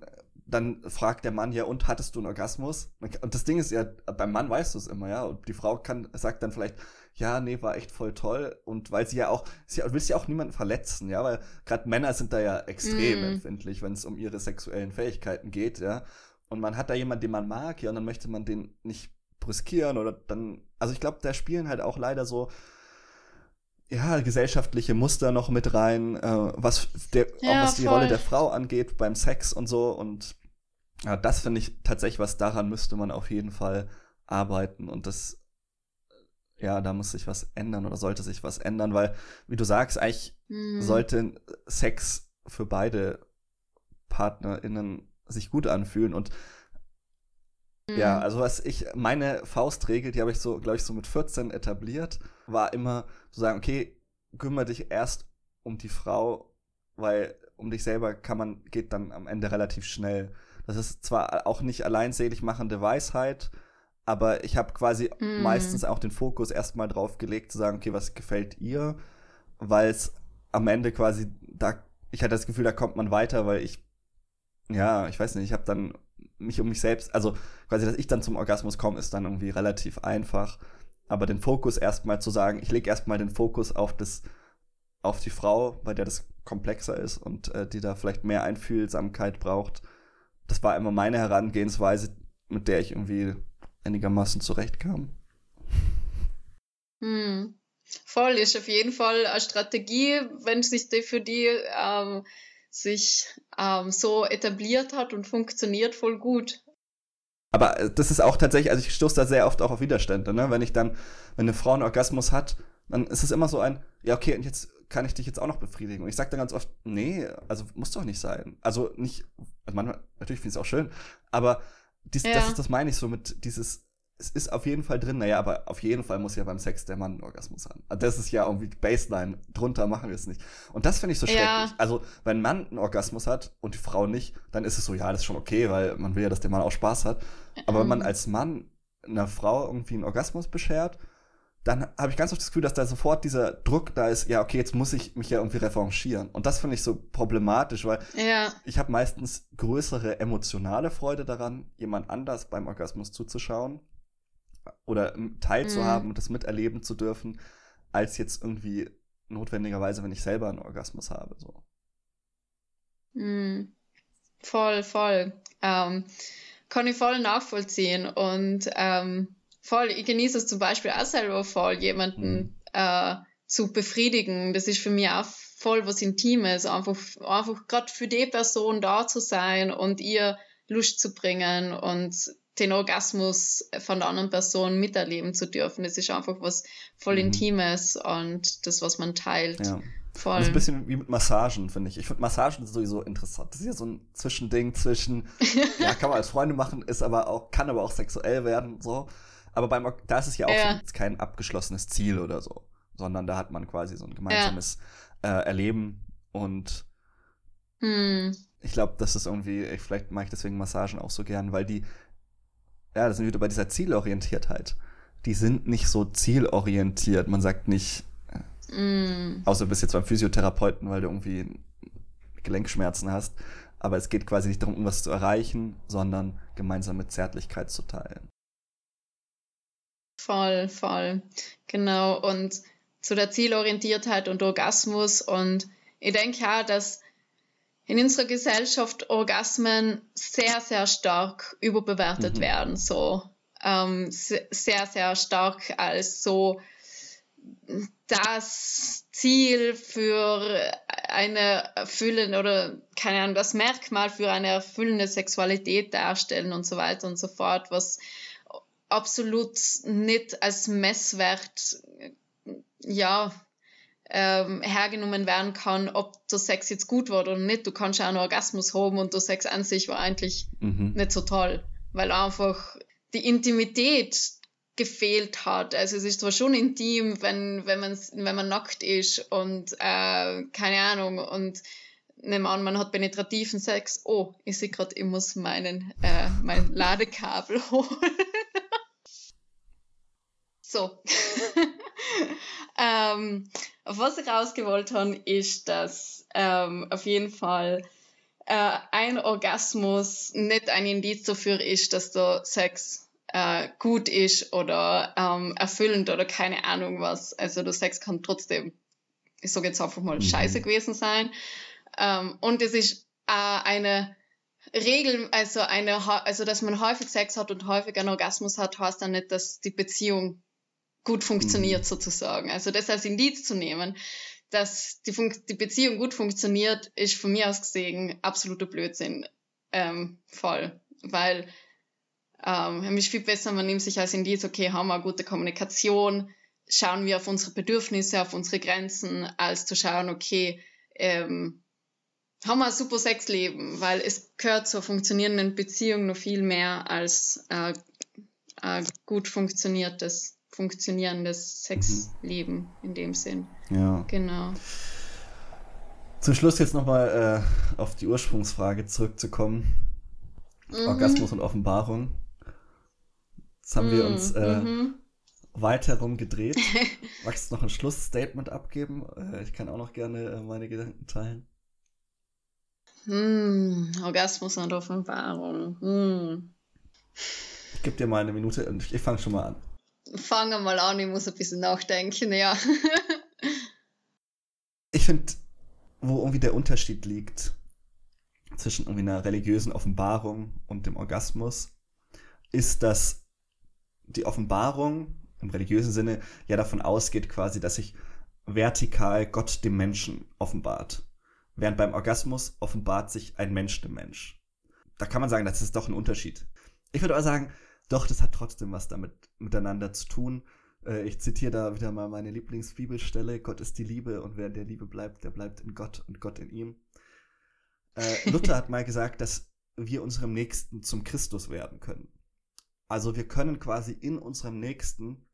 dann fragt der Mann ja, und hattest du einen Orgasmus? Und das Ding ist ja, beim Mann weißt du es immer, ja. Und die Frau kann, sagt dann vielleicht, ja, nee, war echt voll toll. Und weil sie ja auch, sie will ja auch niemanden verletzen, ja, weil gerade Männer sind da ja extrem mm. empfindlich, wenn es um ihre sexuellen Fähigkeiten geht, ja. Und man hat da jemanden, den man mag, ja, und dann möchte man den nicht brüskieren oder dann, also ich glaube, da spielen halt auch leider so ja, gesellschaftliche Muster noch mit rein, äh, was, der, ja, auch was die Rolle der Frau angeht beim Sex und so. Und ja, das finde ich tatsächlich, was daran müsste man auf jeden Fall arbeiten. Und das, ja, da muss sich was ändern oder sollte sich was ändern, weil, wie du sagst, eigentlich hm. sollte Sex für beide PartnerInnen sich gut anfühlen und ja, mhm. also was ich, meine Faustregel, die habe ich so, glaube ich, so mit 14 etabliert, war immer zu sagen, okay, kümmere dich erst um die Frau, weil um dich selber kann man, geht dann am Ende relativ schnell. Das ist zwar auch nicht alleinselig machende Weisheit, aber ich habe quasi mm. meistens auch den Fokus erstmal drauf gelegt, zu sagen, okay, was gefällt ihr? Weil es am Ende quasi, da, ich hatte das Gefühl, da kommt man weiter, weil ich, ja, ich weiß nicht, ich habe dann mich um mich selbst, also quasi, dass ich dann zum Orgasmus komme, ist dann irgendwie relativ einfach. Aber den Fokus erstmal zu sagen, ich lege erstmal den Fokus auf das, auf die Frau, bei der das komplexer ist und äh, die da vielleicht mehr Einfühlsamkeit braucht. Das war immer meine Herangehensweise, mit der ich irgendwie einigermaßen zurechtkam. Hm. Voll ist auf jeden Fall eine Strategie, wenn sich die für die ähm, sich ähm, so etabliert hat und funktioniert voll gut. Aber äh, das ist auch tatsächlich, also ich stoße da sehr oft auch auf Widerstände, ne? Wenn ich dann, wenn eine Frau einen Orgasmus hat, dann ist es immer so ein, ja, okay, und jetzt kann ich dich jetzt auch noch befriedigen. Und ich sage dann ganz oft, nee, also muss doch nicht sein. Also nicht, also manchmal, natürlich finde ich es auch schön, aber dies, ja. das ist, das meine ich so mit dieses, es ist auf jeden Fall drin, naja, aber auf jeden Fall muss ja beim Sex der Mann einen Orgasmus haben. Also das ist ja irgendwie Baseline, drunter machen wir es nicht. Und das finde ich so schrecklich. Ja. Also, wenn ein Mann einen Orgasmus hat und die Frau nicht, dann ist es so, ja, das ist schon okay, weil man will ja, dass der Mann auch Spaß hat. Aber wenn man mhm. als Mann einer Frau irgendwie einen Orgasmus beschert, dann habe ich ganz oft das Gefühl, dass da sofort dieser Druck da ist, ja, okay, jetzt muss ich mich ja irgendwie revanchieren. Und das finde ich so problematisch, weil ja. ich habe meistens größere emotionale Freude daran, jemand anders beim Orgasmus zuzuschauen oder teilzuhaben mhm. und das miterleben zu dürfen, als jetzt irgendwie notwendigerweise, wenn ich selber einen Orgasmus habe. So. Mhm. Voll, voll. Ähm, kann ich voll nachvollziehen und ähm, voll, ich genieße es zum Beispiel auch selber voll, jemanden mhm. äh, zu befriedigen. Das ist für mich auch voll was Intimes, einfach, einfach gerade für die Person da zu sein und ihr Lust zu bringen und den Orgasmus von der anderen Person miterleben zu dürfen. Das ist einfach was voll mhm. Intimes und das, was man teilt. Ja. Voll. Das ist ein bisschen wie mit Massagen, finde ich. Ich finde Massagen sowieso interessant. Das ist ja so ein Zwischending zwischen, ja, kann man als Freunde machen, ist aber auch, kann aber auch sexuell werden, so. Aber beim, da ist es ja auch ja. Kein abgeschlossenes Ziel oder so, sondern da hat man quasi so ein gemeinsames ja. äh, Erleben und hm. ich glaube, das ist irgendwie, ich, vielleicht mag ich deswegen Massagen auch so gern, weil die ja, das sind wieder bei dieser Zielorientiertheit. Die sind nicht so zielorientiert. Man sagt nicht, mm. außer du bist jetzt beim Physiotherapeuten, weil du irgendwie Gelenkschmerzen hast. Aber es geht quasi nicht darum, irgendwas zu erreichen, sondern gemeinsam mit Zärtlichkeit zu teilen. Voll, voll. Genau. Und zu der Zielorientiertheit und Orgasmus. Und ich denke ja, dass in unserer Gesellschaft Orgasmen sehr, sehr stark überbewertet mhm. werden. So ähm, sehr, sehr stark als so das Ziel für eine erfüllende oder keine Ahnung, das Merkmal für eine erfüllende Sexualität darstellen und so weiter und so fort, was absolut nicht als Messwert ja ähm, hergenommen werden kann, ob der Sex jetzt gut war oder nicht. Du kannst ja einen Orgasmus haben und der Sex an sich war eigentlich mhm. nicht so toll, weil einfach die Intimität gefehlt hat. Also es ist zwar schon intim, wenn, wenn, man, wenn man nackt ist und äh, keine Ahnung und nehmen an, man hat penetrativen Sex. Oh, ich sehe gerade, ich muss meinen, äh, mein Ladekabel holen. So. ähm, was ich rausgewollt habe, ist, dass ähm, auf jeden Fall äh, ein Orgasmus nicht ein Indiz dafür ist, dass der Sex äh, gut ist oder ähm, erfüllend oder keine Ahnung was. Also der Sex kann trotzdem, ich sage jetzt einfach mal, mhm. scheiße gewesen sein. Ähm, und es ist äh, eine Regel, also eine, also dass man häufig Sex hat und häufig einen Orgasmus hat, heißt dann nicht, dass die Beziehung gut funktioniert mhm. sozusagen. Also das als Indiz zu nehmen, dass die, Fun die Beziehung gut funktioniert, ist von mir aus gesehen absoluter Blödsinn. Ähm, voll. Weil ähm, es ist viel besser, man nimmt sich als Indiz, okay, haben wir eine gute Kommunikation, schauen wir auf unsere Bedürfnisse, auf unsere Grenzen, als zu schauen, okay, ähm, haben wir ein super Sexleben, weil es gehört zur funktionierenden Beziehung noch viel mehr als äh, ein gut funktioniertes, funktionierendes Sexleben in dem Sinn. Ja. Genau. Zum Schluss jetzt nochmal äh, auf die Ursprungsfrage zurückzukommen. Mhm. Orgasmus und Offenbarung. Jetzt haben mhm. wir uns äh, mhm. weiter rumgedreht. Magst du noch ein Schlussstatement abgeben? Äh, ich kann auch noch gerne äh, meine Gedanken teilen. Hm, Orgasmus und Offenbarung. Hm. Ich gebe dir mal eine Minute und ich, ich fange schon mal an. Fange mal an, ich muss ein bisschen nachdenken, ja. ich finde, wo irgendwie der Unterschied liegt zwischen irgendwie einer religiösen Offenbarung und dem Orgasmus, ist, dass die Offenbarung im religiösen Sinne ja davon ausgeht quasi, dass sich vertikal Gott dem Menschen offenbart während beim Orgasmus offenbart sich ein Mensch dem Mensch. Da kann man sagen, das ist doch ein Unterschied. Ich würde aber sagen, doch, das hat trotzdem was damit miteinander zu tun. Äh, ich zitiere da wieder mal meine Lieblingsbibelstelle. Gott ist die Liebe und wer in der Liebe bleibt, der bleibt in Gott und Gott in ihm. Äh, Luther hat mal gesagt, dass wir unserem Nächsten zum Christus werden können. Also wir können quasi in unserem Nächsten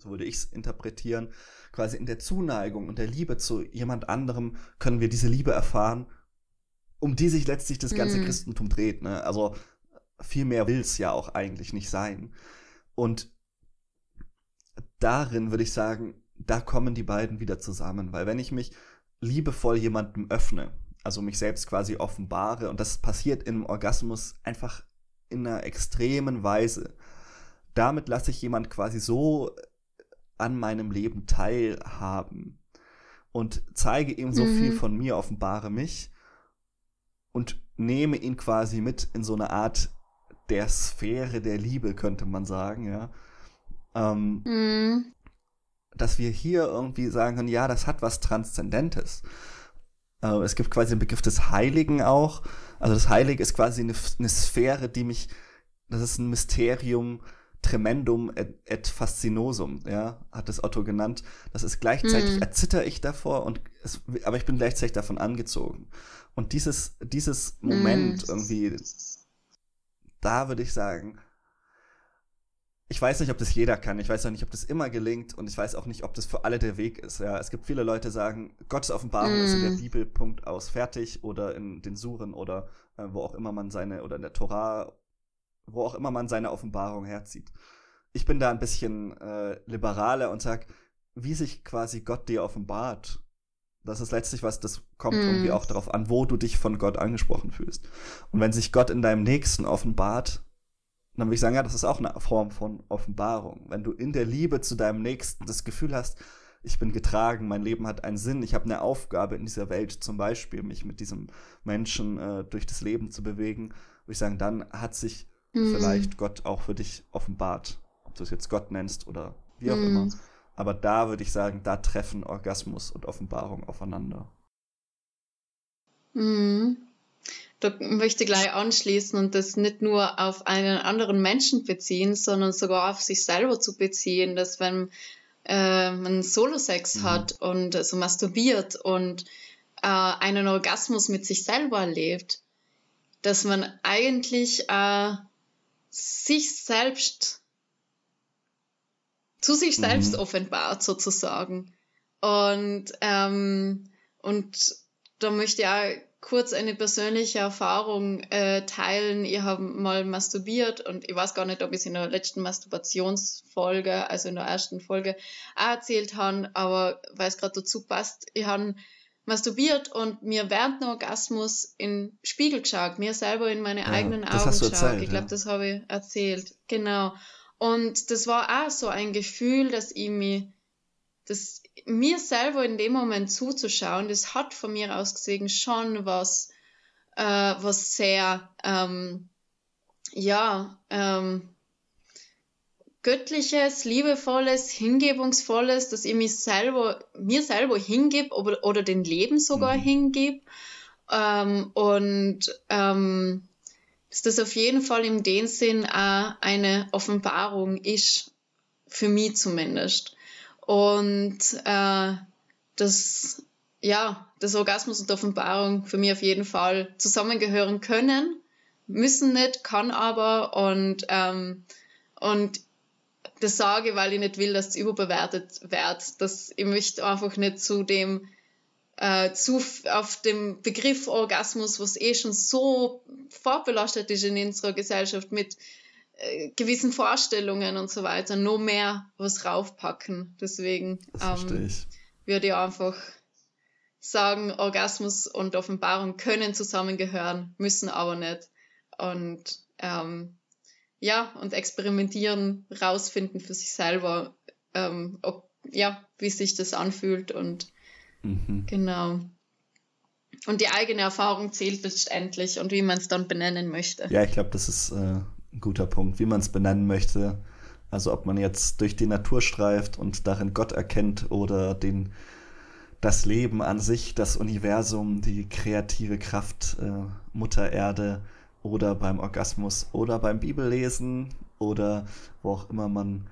so würde ich es interpretieren, quasi in der Zuneigung und der Liebe zu jemand anderem können wir diese Liebe erfahren, um die sich letztlich das ganze mm. Christentum dreht. Ne? Also viel mehr will es ja auch eigentlich nicht sein. Und darin würde ich sagen, da kommen die beiden wieder zusammen, weil wenn ich mich liebevoll jemandem öffne, also mich selbst quasi offenbare, und das passiert im Orgasmus einfach in einer extremen Weise, damit lasse ich jemand quasi so an meinem Leben teilhaben und zeige ihm so mhm. viel von mir, offenbare mich und nehme ihn quasi mit in so eine Art der Sphäre der Liebe, könnte man sagen, ja. Ähm, mhm. Dass wir hier irgendwie sagen können, ja, das hat was Transzendentes. Äh, es gibt quasi den Begriff des Heiligen auch. Also das Heilige ist quasi eine, eine Sphäre, die mich, das ist ein Mysterium, tremendum et, et fascinosum, ja, hat es Otto genannt. Das ist gleichzeitig, mhm. erzitter ich davor und es, aber ich bin gleichzeitig davon angezogen. Und dieses, dieses Moment mhm. irgendwie, da würde ich sagen, ich weiß nicht, ob das jeder kann. Ich weiß auch nicht, ob das immer gelingt und ich weiß auch nicht, ob das für alle der Weg ist. Ja, es gibt viele Leute, die sagen, Gottes Offenbarung mm. ist in der mhm. Bibel Punkt aus fertig oder in den Suren oder äh, wo auch immer man seine oder in der Torah wo auch immer man seine Offenbarung herzieht. Ich bin da ein bisschen äh, liberaler und sag, wie sich quasi Gott dir offenbart. Das ist letztlich was, das kommt mm. irgendwie auch darauf an, wo du dich von Gott angesprochen fühlst. Und wenn sich Gott in deinem Nächsten offenbart, dann würde ich sagen, ja, das ist auch eine Form von Offenbarung. Wenn du in der Liebe zu deinem Nächsten das Gefühl hast, ich bin getragen, mein Leben hat einen Sinn, ich habe eine Aufgabe in dieser Welt, zum Beispiel mich mit diesem Menschen äh, durch das Leben zu bewegen, würde ich sagen, dann hat sich mhm. vielleicht Gott auch für dich offenbart. Ob du es jetzt Gott nennst oder wie auch mhm. immer. Aber da würde ich sagen, da treffen Orgasmus und Offenbarung aufeinander. Mhm. Da möchte ich gleich anschließen und das nicht nur auf einen anderen Menschen beziehen, sondern sogar auf sich selber zu beziehen, dass wenn äh, man Solo-Sex mhm. hat und so also masturbiert und äh, einen Orgasmus mit sich selber erlebt, dass man eigentlich äh, sich selbst zu sich selbst mhm. offenbart sozusagen. Und, ähm, und da möchte ich auch kurz eine persönliche Erfahrung äh, teilen. Ich habe mal masturbiert und ich weiß gar nicht, ob ich es in der letzten Masturbationsfolge, also in der ersten Folge, auch erzählt habe, aber weil es gerade dazu passt, ich habe masturbiert und mir während dem Orgasmus in Spiegel geschaut, mir selber in meine ja, eigenen Augen geschaut. Erzählt, ich glaube, ja. das habe ich erzählt. Genau. Und das war auch so ein Gefühl, dass ich mich, dass mir selber in dem Moment zuzuschauen, das hat von mir aus gesehen schon was, äh, was sehr, ähm, ja, ähm, göttliches, liebevolles, hingebungsvolles, dass ich mich selber, mir selber hingib oder, oder den Leben sogar mhm. hingib. Ähm, und ähm, dass das auf jeden Fall in dem Sinn auch eine Offenbarung ist, für mich zumindest. Und äh, das, ja, das Orgasmus und Offenbarung für mich auf jeden Fall zusammengehören können, müssen nicht, kann aber und, ähm, und das sage, weil ich nicht will, dass es überbewertet wird. Dass ich möchte einfach nicht zu dem äh, zu auf dem Begriff Orgasmus, was eh schon so vorbelastet ist in unserer Gesellschaft mit äh, gewissen Vorstellungen und so weiter noch mehr was raufpacken. Deswegen ähm, würde ich einfach sagen, Orgasmus und Offenbarung können zusammengehören, müssen aber nicht. Und ähm, ja, und experimentieren, rausfinden für sich selber, ähm, ob, ja, wie sich das anfühlt und mhm. genau. Und die eigene Erfahrung zählt letztendlich und wie man es dann benennen möchte. Ja, ich glaube, das ist äh, ein guter Punkt, wie man es benennen möchte. Also ob man jetzt durch die Natur streift und darin Gott erkennt oder den, das Leben an sich, das Universum, die kreative Kraft, äh, Mutter Erde oder beim Orgasmus oder beim Bibellesen oder wo auch immer man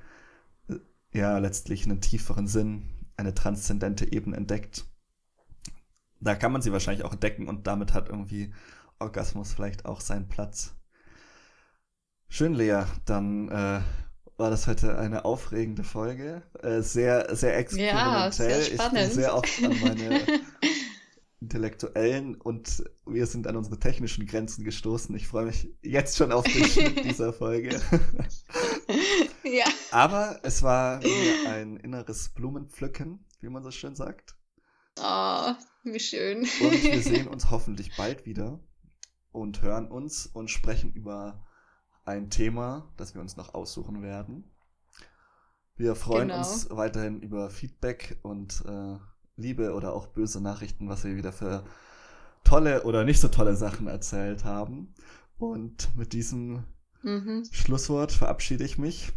äh, ja letztlich einen tieferen Sinn, eine transzendente Ebene entdeckt. Da kann man sie wahrscheinlich auch entdecken und damit hat irgendwie Orgasmus vielleicht auch seinen Platz. Schön, Lea. Dann äh, war das heute eine aufregende Folge. Äh, sehr, sehr experimentell. Ja, sehr ich bin sehr oft an meine intellektuellen und wir sind an unsere technischen Grenzen gestoßen. Ich freue mich jetzt schon auf den Schnitt dieser Folge. ja. Aber es war mir ein inneres Blumenpflücken, wie man so schön sagt. Oh, wie schön. Und wir sehen uns hoffentlich bald wieder und hören uns und sprechen über ein Thema, das wir uns noch aussuchen werden. Wir freuen genau. uns weiterhin über Feedback und äh, liebe oder auch böse Nachrichten, was wir wieder für tolle oder nicht so tolle Sachen erzählt haben. Und mit diesem mhm. Schlusswort verabschiede ich mich.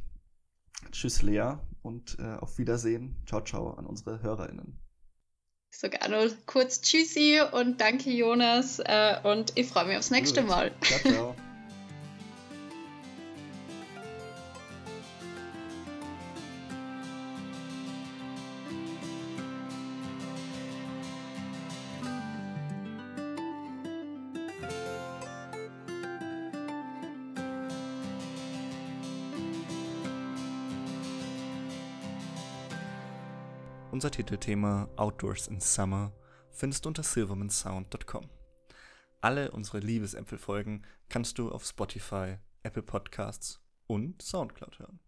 Tschüss, Lea, und äh, auf Wiedersehen. Ciao, ciao an unsere HörerInnen. Sogar nur kurz Tschüssi und danke, Jonas. Äh, und ich freue mich aufs nächste Gut. Mal. Ciao, ciao. Unser Titelthema Outdoors in Summer findest du unter silvermansound.com. Alle unsere Liebesempfehlfolgen kannst du auf Spotify, Apple Podcasts und Soundcloud hören.